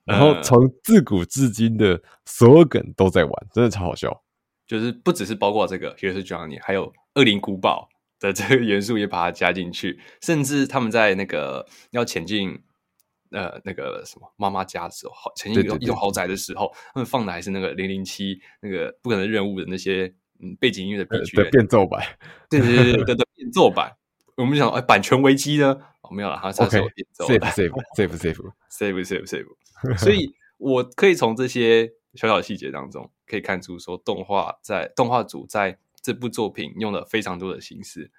然后从自古至今的所有梗都在玩，真的超好笑。
就是不只是包括这个《Johnny》，还有《恶灵古堡》。的这个元素也把它加进去，甚至他们在那个要潜进呃那个什么妈妈家的时候，好前进一栋一栋豪宅的时候，他们放的还是那个零零七那个不可能任务的那些嗯背景音乐的 BGM
的变奏版，
对对对对对 变奏版。我们想哎，版权危机呢？哦，没有了，它是变奏
save save save save
save save save。所以我可以从这些小小细节当中可以看出，说动画在动画组在。这部作品用了非常多的形式，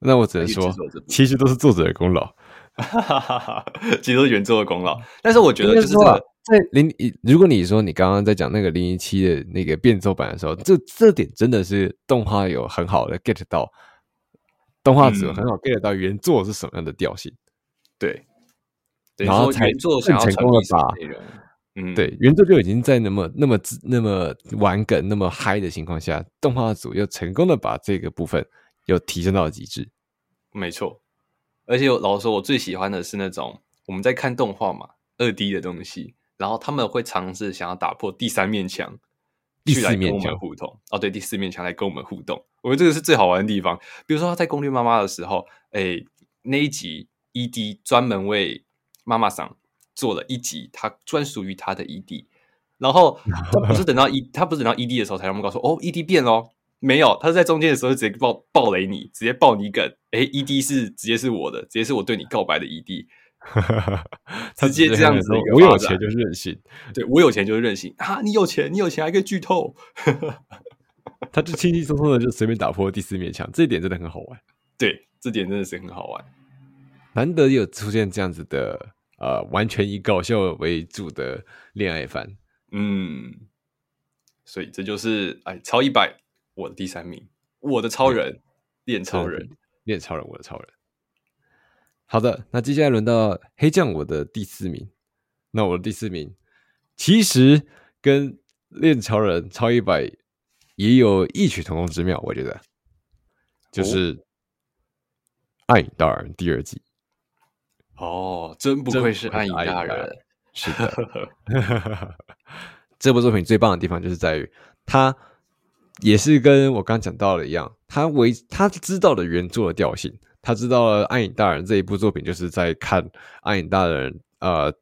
那我只能说，其实都是作者的功劳，
其实都是原作的功劳。但是我觉得，就是这个
在零，如果你说你刚刚在讲那个零一七的那个变奏版的时候，这这点真的是动画有很好的 get 到，动画组很好 get 到原作是什么样的调性，
对，
然后才
做
成功的把。嗯，对，原作就已经在那么、那么、那么玩梗、那么嗨的情况下，动画组又成功的把这个部分又提升到了极致。
没错，而且老实说，我最喜欢的是那种我们在看动画嘛，二 D 的东西，然后他们会尝试想要打破第三面墙，
第四面
墙互动。哦，对，第四面墙来跟我们互动，我觉得这个是最好玩的地方。比如说他在攻略妈妈的时候，哎，那一集 ED 专门为妈妈桑。做了一集他专属于他的 ED，然后他不是等到 E，他不是等到 ED 的时候才让我们告诉哦，ED 变咯，没有，他是在中间的时候直接爆爆雷你，直接爆你梗，哎，ED 是直接是我的，直接是我对你告白的 ED，直接这样子，
我有钱就是任性，
对，我有钱就是任性。啊，你有钱，你有钱还可以剧透，
他就轻轻松松的就随便打破第四面墙，这一点真的很好玩，
对，这点真的是很好玩，
难得有出现这样子的。呃，完全以搞笑为主的恋爱番，
嗯，所以这就是哎，超一百，我的第三名，我的超人，恋超人，
恋超人，我的超人。好的，那接下来轮到黑酱，我的第四名。那我的第四名其实跟恋超人超一百也有异曲同工之妙，我觉得，就是《爱影大人》第二季。
哦，真不愧是暗影大人。
是的，这部作品最棒的地方就是在于，他也是跟我刚讲到的一样，他为他知道了原作的调性，他知道了暗影大人这一部作品就是在看暗影大人呃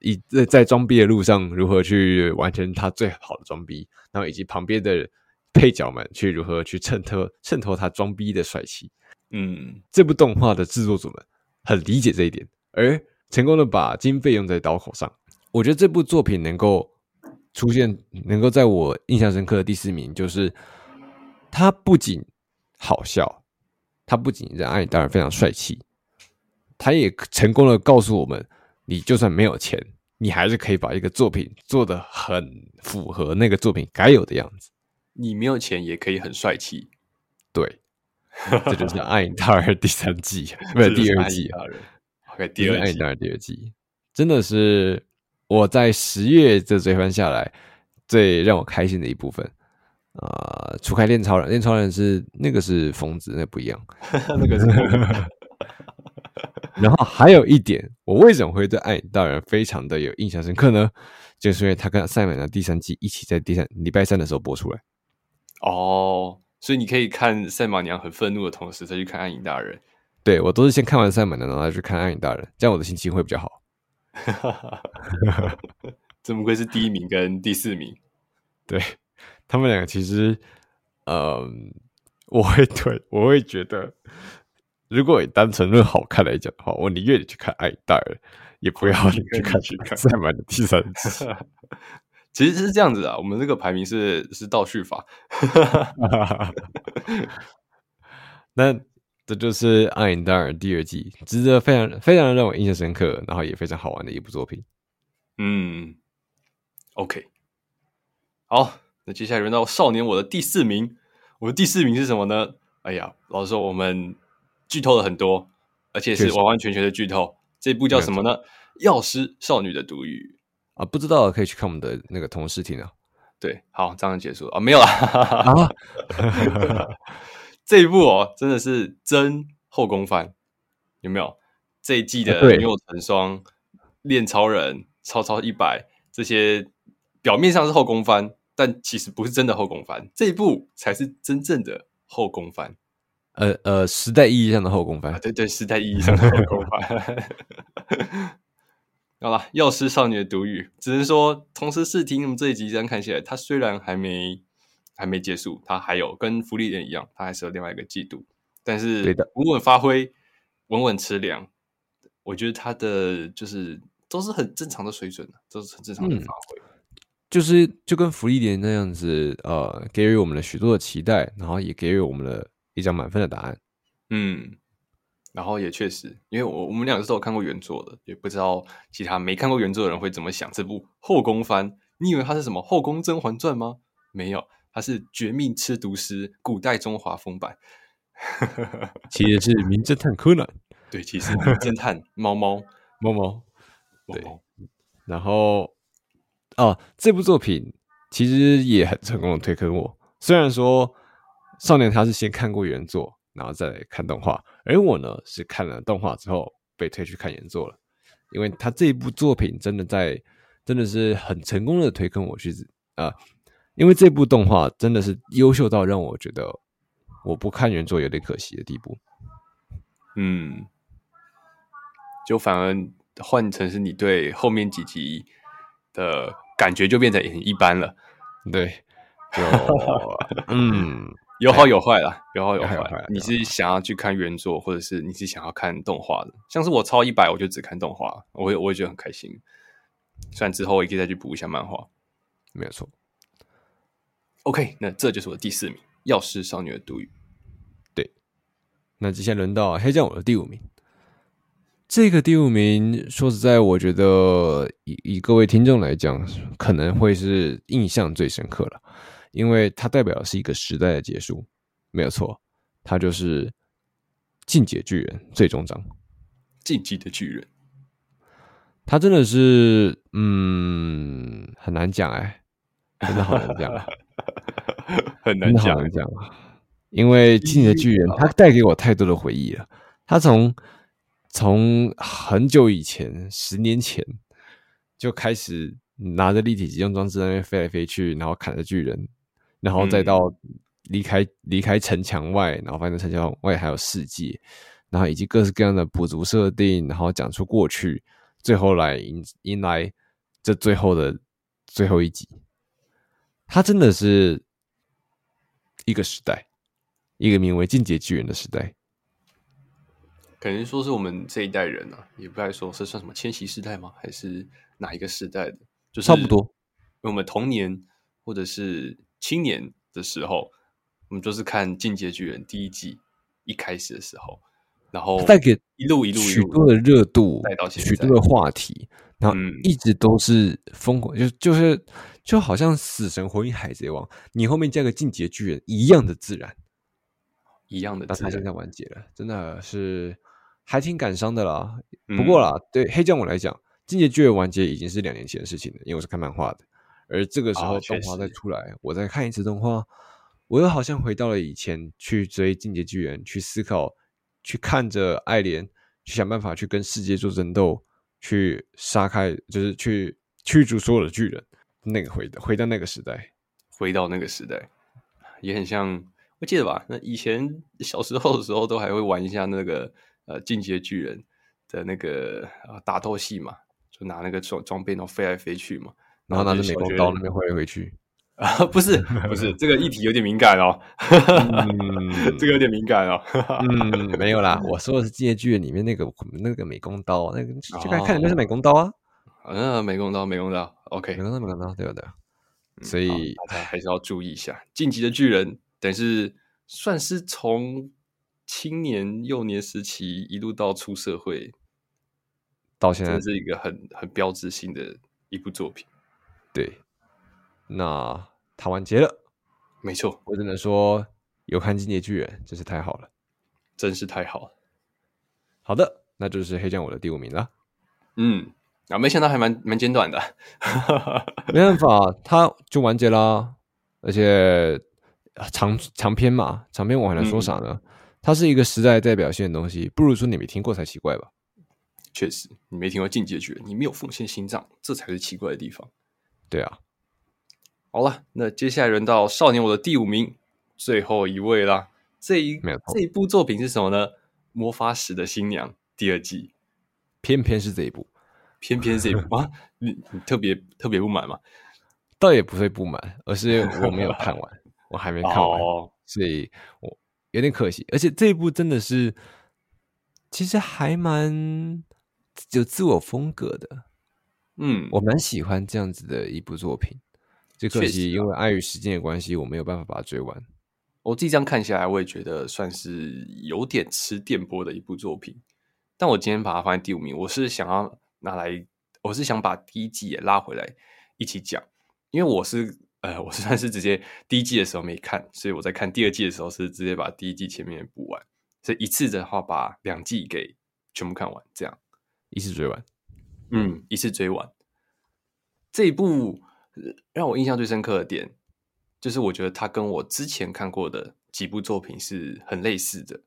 以在在装逼的路上如何去完成他最好的装逼，然后以及旁边的配角们去如何去衬托衬托他装逼的帅气。
嗯，
这部动画的制作组们很理解这一点，而成功的把经费用在刀口上。我觉得这部作品能够出现，能够在我印象深刻的第四名，就是它不仅好笑，它不仅让暗影大人非常帅气，它也成功的告诉我们，你就算没有钱，你还是可以把一个作品做得很符合那个作品该有的样子。
你没有钱也可以很帅气，
对。这就是《暗影大人》第三季，不是第二季。
第二季《
暗影大人》第二季真的是我在十月这追番下来最让我开心的一部分啊、呃！除开练超人，练超人是那个是疯子，那个、不一样，
那个是。
然后还有一点，我为什么会对《暗影大人》非常的有印象深刻呢？就是因为他跟赛马娘第三季一起在第三礼拜三的时候播出来。
哦。所以你可以看赛马娘很愤怒的同时，再去看暗影大人。
对，我都是先看完赛马娘，然后再去看暗影大人，这样我的心情会比较好。
真不愧是第一名跟第四名，
对他们两个其实，嗯，我会对我会觉得，如果以单纯论好看来讲的话，我宁愿你去看暗影大人，也不要你去看去看赛马娘第三季。
其实是这样子啊，我们这个排名是是倒叙法，
那这就是《暗影达尔》第二季，值得非常非常让我印象深刻，然后也非常好玩的一部作品。
嗯，OK，好，那接下来轮到少年我的第四名，我的第四名是什么呢？哎呀，老实说，我们剧透了很多，而且是完完全全的剧透。这部叫什么呢？《药师少女的毒语》。
啊，不知道可以去看我们的那个同事听啊。
对，好，这样结束啊，没有了。啊、这一部哦，真的是真后宫番，有没有？这一季的《女友成双》、《恋超人》、《超超一百》这些，表面上是后宫番，但其实不是真的后宫番。这一部才是真正的后宫番。
呃呃，时代意义上的后宫番。
啊、对对，时代意义上的后宫番。好了，药师少女的毒语，只能说同时试听。那么这一集这样看起来，它虽然还没还没结束，他还有跟福利人一样，他还是有另外一个季度。但是稳稳发挥，稳稳吃粮，我觉得他的就是都是很正常的水准，都是很正常的发挥。嗯，
就是就跟福利点那样子，呃，给予我们了许多的期待，然后也给予我们了一张满分的答案。
嗯。然后也确实，因为我我们两个都有看过原作的，也不知道其他没看过原作的人会怎么想这部后宫番。你以为它是什么《后宫甄嬛传》吗？没有，它是《绝命吃毒师》古代中华风版。
其实是《名侦探柯南》。
对，其实名侦探猫 猫
猫猫。对，然后哦，这部作品其实也很成功的推坑我。虽然说少年他是先看过原作。然后再来看动画，而我呢是看了动画之后被推去看原作了，因为他这一部作品真的在，真的是很成功的推坑我去啊、呃，因为这部动画真的是优秀到让我觉得我不看原作有点可惜的地步。
嗯，就反而换成是你对后面几集的感觉就变成很一般了，
对，就嗯。
有好有坏啦，有好有坏。你是想要去看原作，或者是你是想要看动画的？像是我超一百，我就只看动画，我也我也觉得很开心。虽然之后我也可以再去补一下漫画，
没有错。
OK，那这就是我的第四名，《药师少女的独语》。
对，那接下来轮到黑酱我的第五名。这个第五名，说实在，我觉得以以各位听众来讲，可能会是印象最深刻了。因为它代表的是一个时代的结束，没有错，它就是《进阶巨人》最终章，《
进击的巨人》。
它真的是，嗯，很难讲哎，真的好难讲啊，
很难讲，
很难讲啊。因为《进击的巨人》它带给我太多的回忆了。他从从很久以前，十年前就开始拿着立体机动装置在那边飞来飞去，然后砍着巨人。然后再到离开、嗯、离开城墙外，然后发现城墙外还有世界，然后以及各式各样的补足设定，然后讲出过去，最后来迎迎来这最后的最后一集。它真的是一个时代，一个名为《进阶巨人》的时代。
可能说是我们这一代人啊，也不该说是算什么千禧时代吗？还是哪一个时代的？就是
差不多。
我们童年或者是青年的时候，我们就是看《进阶巨人》第一季一开始的时候，然后
带给
一路一路
许多的热度，
带到
许多的话题，然后一直都是疯狂，就就是就好像《死神》《火影》《海贼王》，你后面加个《进阶巨人》一样的自然，
一样的自然。
那他现在完结了，真的是还挺感伤的啦。不过啦，对黑将我来讲，《进阶巨人》完结已经是两年前的事情了，因为我是看漫画的。而这个时候动画再出来，哦、我再看一次动画，我又好像回到了以前去追进阶巨人，去思考，去看着爱莲，去想办法去跟世界做争斗，去杀开，就是去驱逐所有的巨人。那个回的回到那个时代，
回到那个时代，也很像，我记得吧？那以前小时候的时候，都还会玩一下那个呃进阶巨人的那个啊打斗戏嘛，就拿那个装装备然后飞来飞去嘛。
然后拿着美工刀那边挥来挥去
啊，不是不是，这个议题有点敏感哦，嗯、这个有点敏感哦，
嗯，没有啦，我说的是《进阶巨人》里面那个那个美工刀，那个就看看的就是美工刀啊，
嗯，美工刀，美工刀，OK，
没看到，没看到，对不对？所以
大家还是要注意一下，《晋级的巨人》等于是算是从青年幼年时期一路到出社会，
到现在
这是一个很很标志性的一部作品。
对，那他完结了，
没错，
我只能说有看《进击巨人》真是太好了，
真是太好了。
好的，那就是黑将我的第五名了。
嗯，啊，没想到还蛮蛮简短的，
没办法，它就完结啦。而且长长篇嘛，长篇我还能说啥呢？嗯、它是一个时代代表性的东西，不如说你没听过才奇怪吧？
确实，你没听过《进阶巨人》，你没有奉献心脏，这才是奇怪的地方。
对啊，
好了，那接下来轮到少年我的第五名，最后一位啦。这一这一部作品是什么呢？《魔法使的新娘》第二季，
偏偏是这一部，
偏偏是这一部啊！你你特别特别不满吗？
倒也不会不满，而是我没有看完，我还没看完，哦、所以我有点可惜。而且这一部真的是，其实还蛮有自我风格的。
嗯，
我蛮喜欢这样子的一部作品，就可惜因为碍于时间的关系，我没有办法把它追完。
我自己这样看下来，我也觉得算是有点吃电波的一部作品。但我今天把它放在第五名，我是想要拿来，我是想把第一季也拉回来一起讲，因为我是呃，我是 算是直接第一季的时候没看，所以我在看第二季的时候是直接把第一季前面补完，所以一次的话把两季给全部看完，这样
一次追完。
嗯，一次追完这一部让我印象最深刻的点，就是我觉得它跟我之前看过的几部作品是很类似的。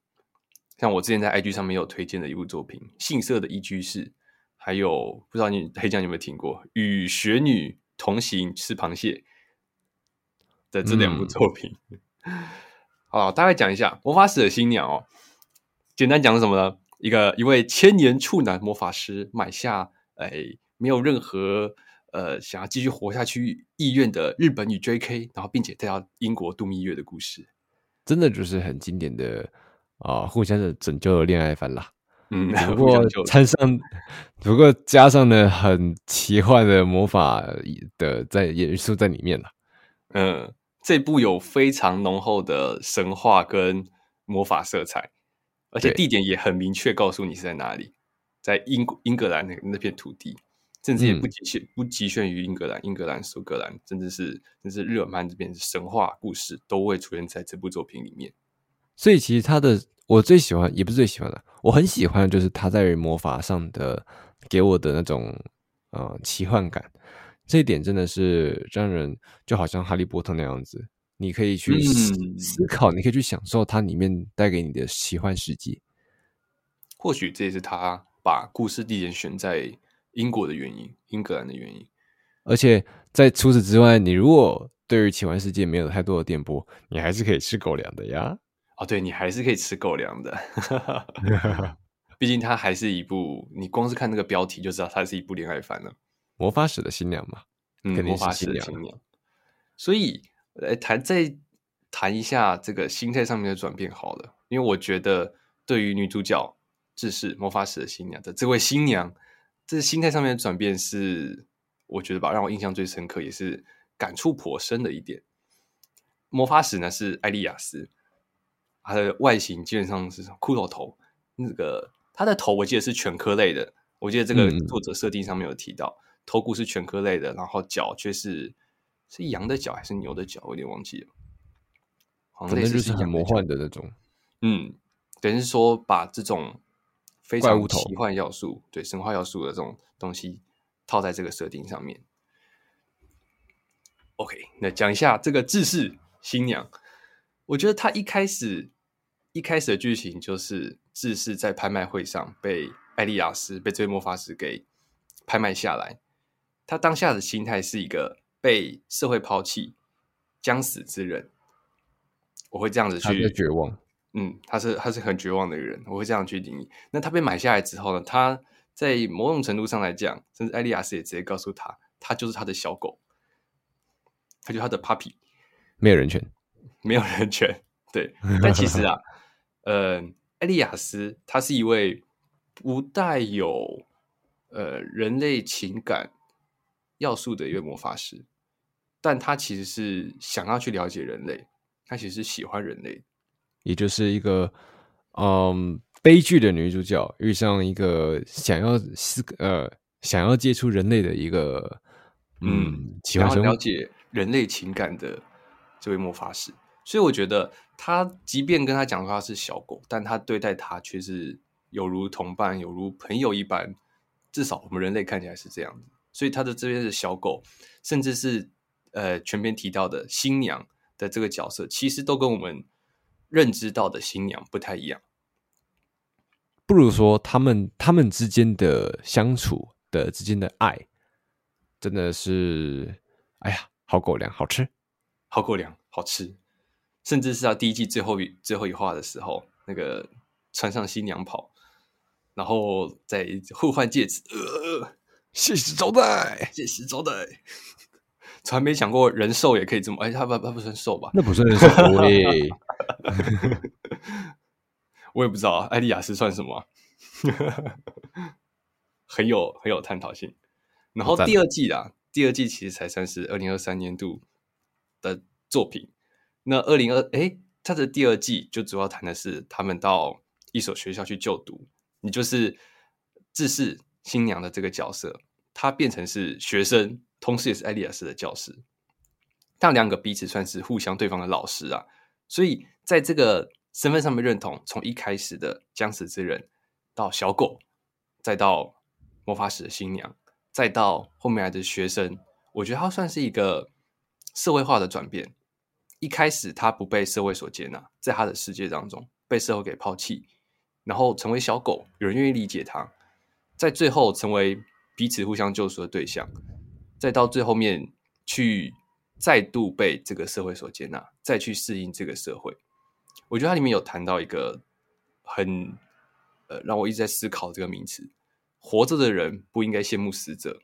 像我之前在 IG 上面有推荐的一部作品《杏色的一居室》，还有不知道你黑酱有没有听过《与雪女同行吃螃蟹》的这两部作品。嗯、好，大概讲一下《魔法使的新娘》哦。简单讲是什么呢？一个一位千年处男魔法师买下。哎，没有任何呃想要继续活下去意愿的日本女 JK，然后并且带到英国度蜜月的故事，
真的就是很经典的啊、呃，互相的拯救的恋爱番啦。
嗯，
不 过参上，不过加上了很奇幻的魔法的在元素在里面了。
嗯，这部有非常浓厚的神话跟魔法色彩，而且地点也很明确，告诉你是在哪里。在英英格兰那那片土地，甚至也不局限、嗯、不局限于英格兰，英格兰、苏格兰，甚至是甚至日耳曼这边神话故事都会出现在这部作品里面。
所以，其实他的我最喜欢，也不是最喜欢的，我很喜欢的就是他在魔法上的给我的那种呃奇幻感。这一点真的是让人就好像哈利波特那样子，你可以去思考，嗯、你可以去享受它里面带给你的奇幻世界。
或许这也是他。把故事地点选在英国的原因，英格兰的原因，
而且在除此之外，你如果对于奇幻世界没有太多的电波，你还是可以吃狗粮的呀。
哦，对，你还是可以吃狗粮的。毕竟它还是一部，你光是看那个标题就知道它是一部恋爱番了。
魔法使的新娘嘛，
嗯，魔法使的新娘。所以来谈再谈一下这个心态上面的转变好了，因为我觉得对于女主角志士魔法使的新娘的这位新娘，这心态上面的转变是我觉得吧，让我印象最深刻，也是感触颇深的一点。魔法使呢是艾莉亚丝，她的外形基本上是骷髅头，那个它的头我记得是犬科类的，我记得这个作者设定上面有提到。嗯头骨是犬科类的，然后脚却是是羊的脚还是牛的脚？我有点忘记了。
反正就是很魔幻的那种。
嗯，等于是说把这种非常奇幻要素、对神话要素的这种东西套在这个设定上面。OK，那讲一下这个智世新娘。我觉得他一开始一开始的剧情就是智士在拍卖会上被艾利亚斯被这位魔法师给拍卖下来。他当下的心态是一个被社会抛弃、将死之人，我会这样子去
绝望。
嗯，他是他是很绝望的人，我会这样去定义。那他被买下来之后呢？他在某种程度上来讲，甚至艾利亚斯也直接告诉他，他就是他的小狗，他就是他的 puppy，
没有人权，
没有人权。对，但其实啊，呃，艾利亚斯他是一位不带有呃人类情感。要素的一位魔法师，但他其实是想要去了解人类，他其实是喜欢人类，
也就是一个嗯悲剧的女主角遇上一个想要思呃想要接触人类的一个嗯喜欢
了解人类情感的这位魔法师，所以我觉得他即便跟他讲说他是小狗，但他对待他却是有如同伴，有如朋友一般，至少我们人类看起来是这样子。所以他的这边的小狗，甚至是呃全篇提到的新娘的这个角色，其实都跟我们认知到的新娘不太一样。
不如说，他们他们之间的相处的之间的爱，真的是，哎呀，好狗粮，好吃，
好狗粮，好吃。甚至是他第一季最后一最后一话的时候，那个穿上新娘袍，然后再互换戒指。呃
谢谢招待，
谢谢招待。从来没想过人兽也可以这么……哎，他不，他不算兽吧？
那不算兽嘞。
我也不知道，艾利亚斯算什么？很有很有探讨性。然后第二季啊，第二季其实才算是二零二三年度的作品。那二零二哎，他的第二季就主要谈的是他们到一所学校去就读，你就是智世。新娘的这个角色，他变成是学生，同时也是艾莉亚丝的教师。但两个彼此算是互相对方的老师啊，所以在这个身份上面认同，从一开始的将死之人，到小狗，再到魔法使的新娘，再到后面来的学生，我觉得他算是一个社会化的转变。一开始他不被社会所接纳，在他的世界当中被社会给抛弃，然后成为小狗，有人愿意理解他。在最后成为彼此互相救赎的对象，再到最后面去再度被这个社会所接纳，再去适应这个社会。我觉得它里面有谈到一个很呃让我一直在思考这个名词：活着的人不应该羡慕死者。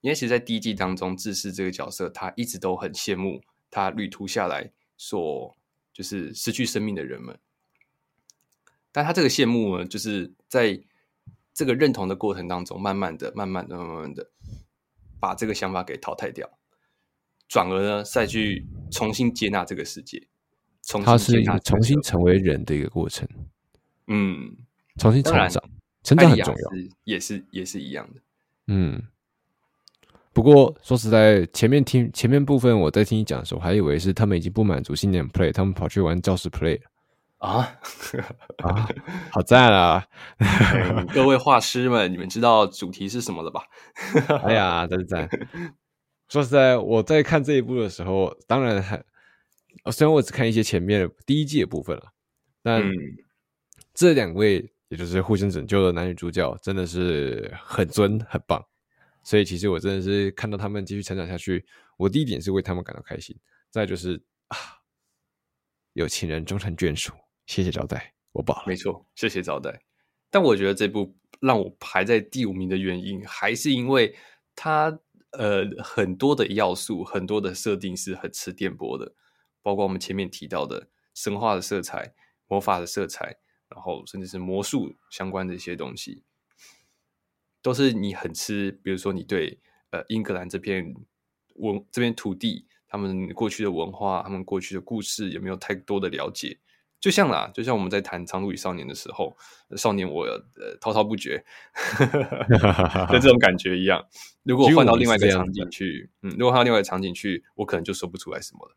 因为其实，在第一季当中，志士这个角色他一直都很羡慕他旅途下来所就是失去生命的人们，但他这个羡慕呢，就是在。这个认同的过程当中，慢慢的、慢慢的、慢慢的，把这个想法给淘汰掉，转而呢，再去重新接纳这个世界，重新接纳、这个、
重新成为人的一个过程。
嗯，
重新成长，成长很重要，
也是也是一样的。
嗯，不过说实在，前面听前面部分我在听你讲的时候，还以为是他们已经不满足新年 play，他们跑去玩教室 play 了。
啊
啊，好赞啊！
各位画师们，你们知道主题是什么了吧？
哎呀，真是赞！说实在，我在看这一部的时候，当然还虽然我只看一些前面的第一季的部分了，但这两位也就是互相拯救的男女主角，真的是很尊很棒。所以其实我真的是看到他们继续成长下去，我第一点是为他们感到开心，再就是啊，有情人终成眷属。谢谢招待，我饱了。
没错，谢谢招待。但我觉得这部让我排在第五名的原因，还是因为它呃很多的要素、很多的设定是很吃电波的，包括我们前面提到的神话的色彩、魔法的色彩，然后甚至是魔术相关的一些东西，都是你很吃。比如说，你对呃英格兰这片文这片土地，他们过去的文化、他们过去的故事有没有太多的了解？就像啦，就像我们在谈《苍鹭与少年》的时候，少年我呃滔滔不绝，跟这种感觉一样。如果换到另外一个场景去，嗯，如果换到另外一个场景去，我可能就说不出来什么了。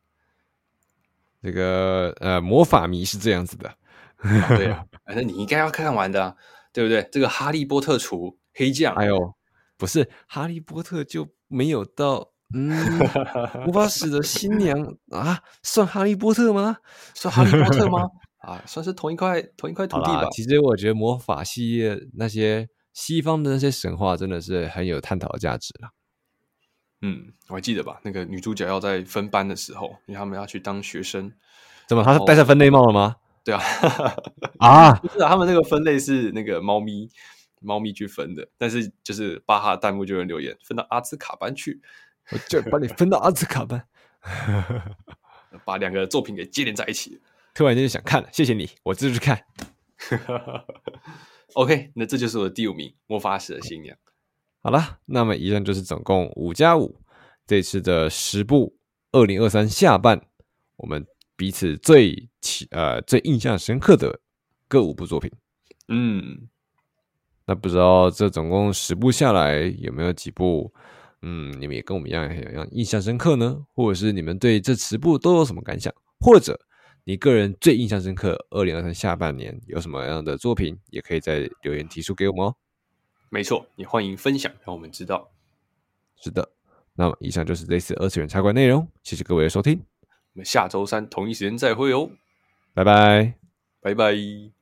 这个呃，魔法迷是这样子的，
啊对啊，反正你应该要看完的，对不对？这个《哈利波特》除黑将，
哎呦，不是《哈利波特》就没有到。嗯，魔法使的新娘啊，算哈利波特吗？
算哈利波特吗？啊，算是同一块同一块土地吧。
其实我觉得魔法系列那些西方的那些神话真的是很有探讨的价值了。
嗯，我还记得吧？那个女主角要在分班的时候，因为他们要去当学生，
怎么？她是戴上分类帽了吗？
对啊，
啊，
不是啊，他们那个分类是那个猫咪猫咪去分的，但是就是巴哈弹幕就有人留言分到阿兹卡班去。
我就把你分到阿兹卡班，
把两个作品给接连在一起。
突然间就想看了，谢谢你，我继续看。
OK，那这就是我的第五名《魔法使的新娘》。
好了，那么以上就是总共五加五这次的十部二零二三下半我们彼此最起呃最印象深刻的各五部作品。
嗯，
那不知道这总共十部下来有没有几部？嗯，你们也跟我们一样，一样印象深刻呢？或者是你们对这十部都有什么感想？或者你个人最印象深刻，二零二三下半年有什么样的作品，也可以在留言提出给我们哦。
没错，也欢迎分享，让我们知道。
是的，那么以上就是这次二次元茶馆内容，谢谢各位的收听，
我们下周三同一时间再会哦，
拜拜，
拜拜。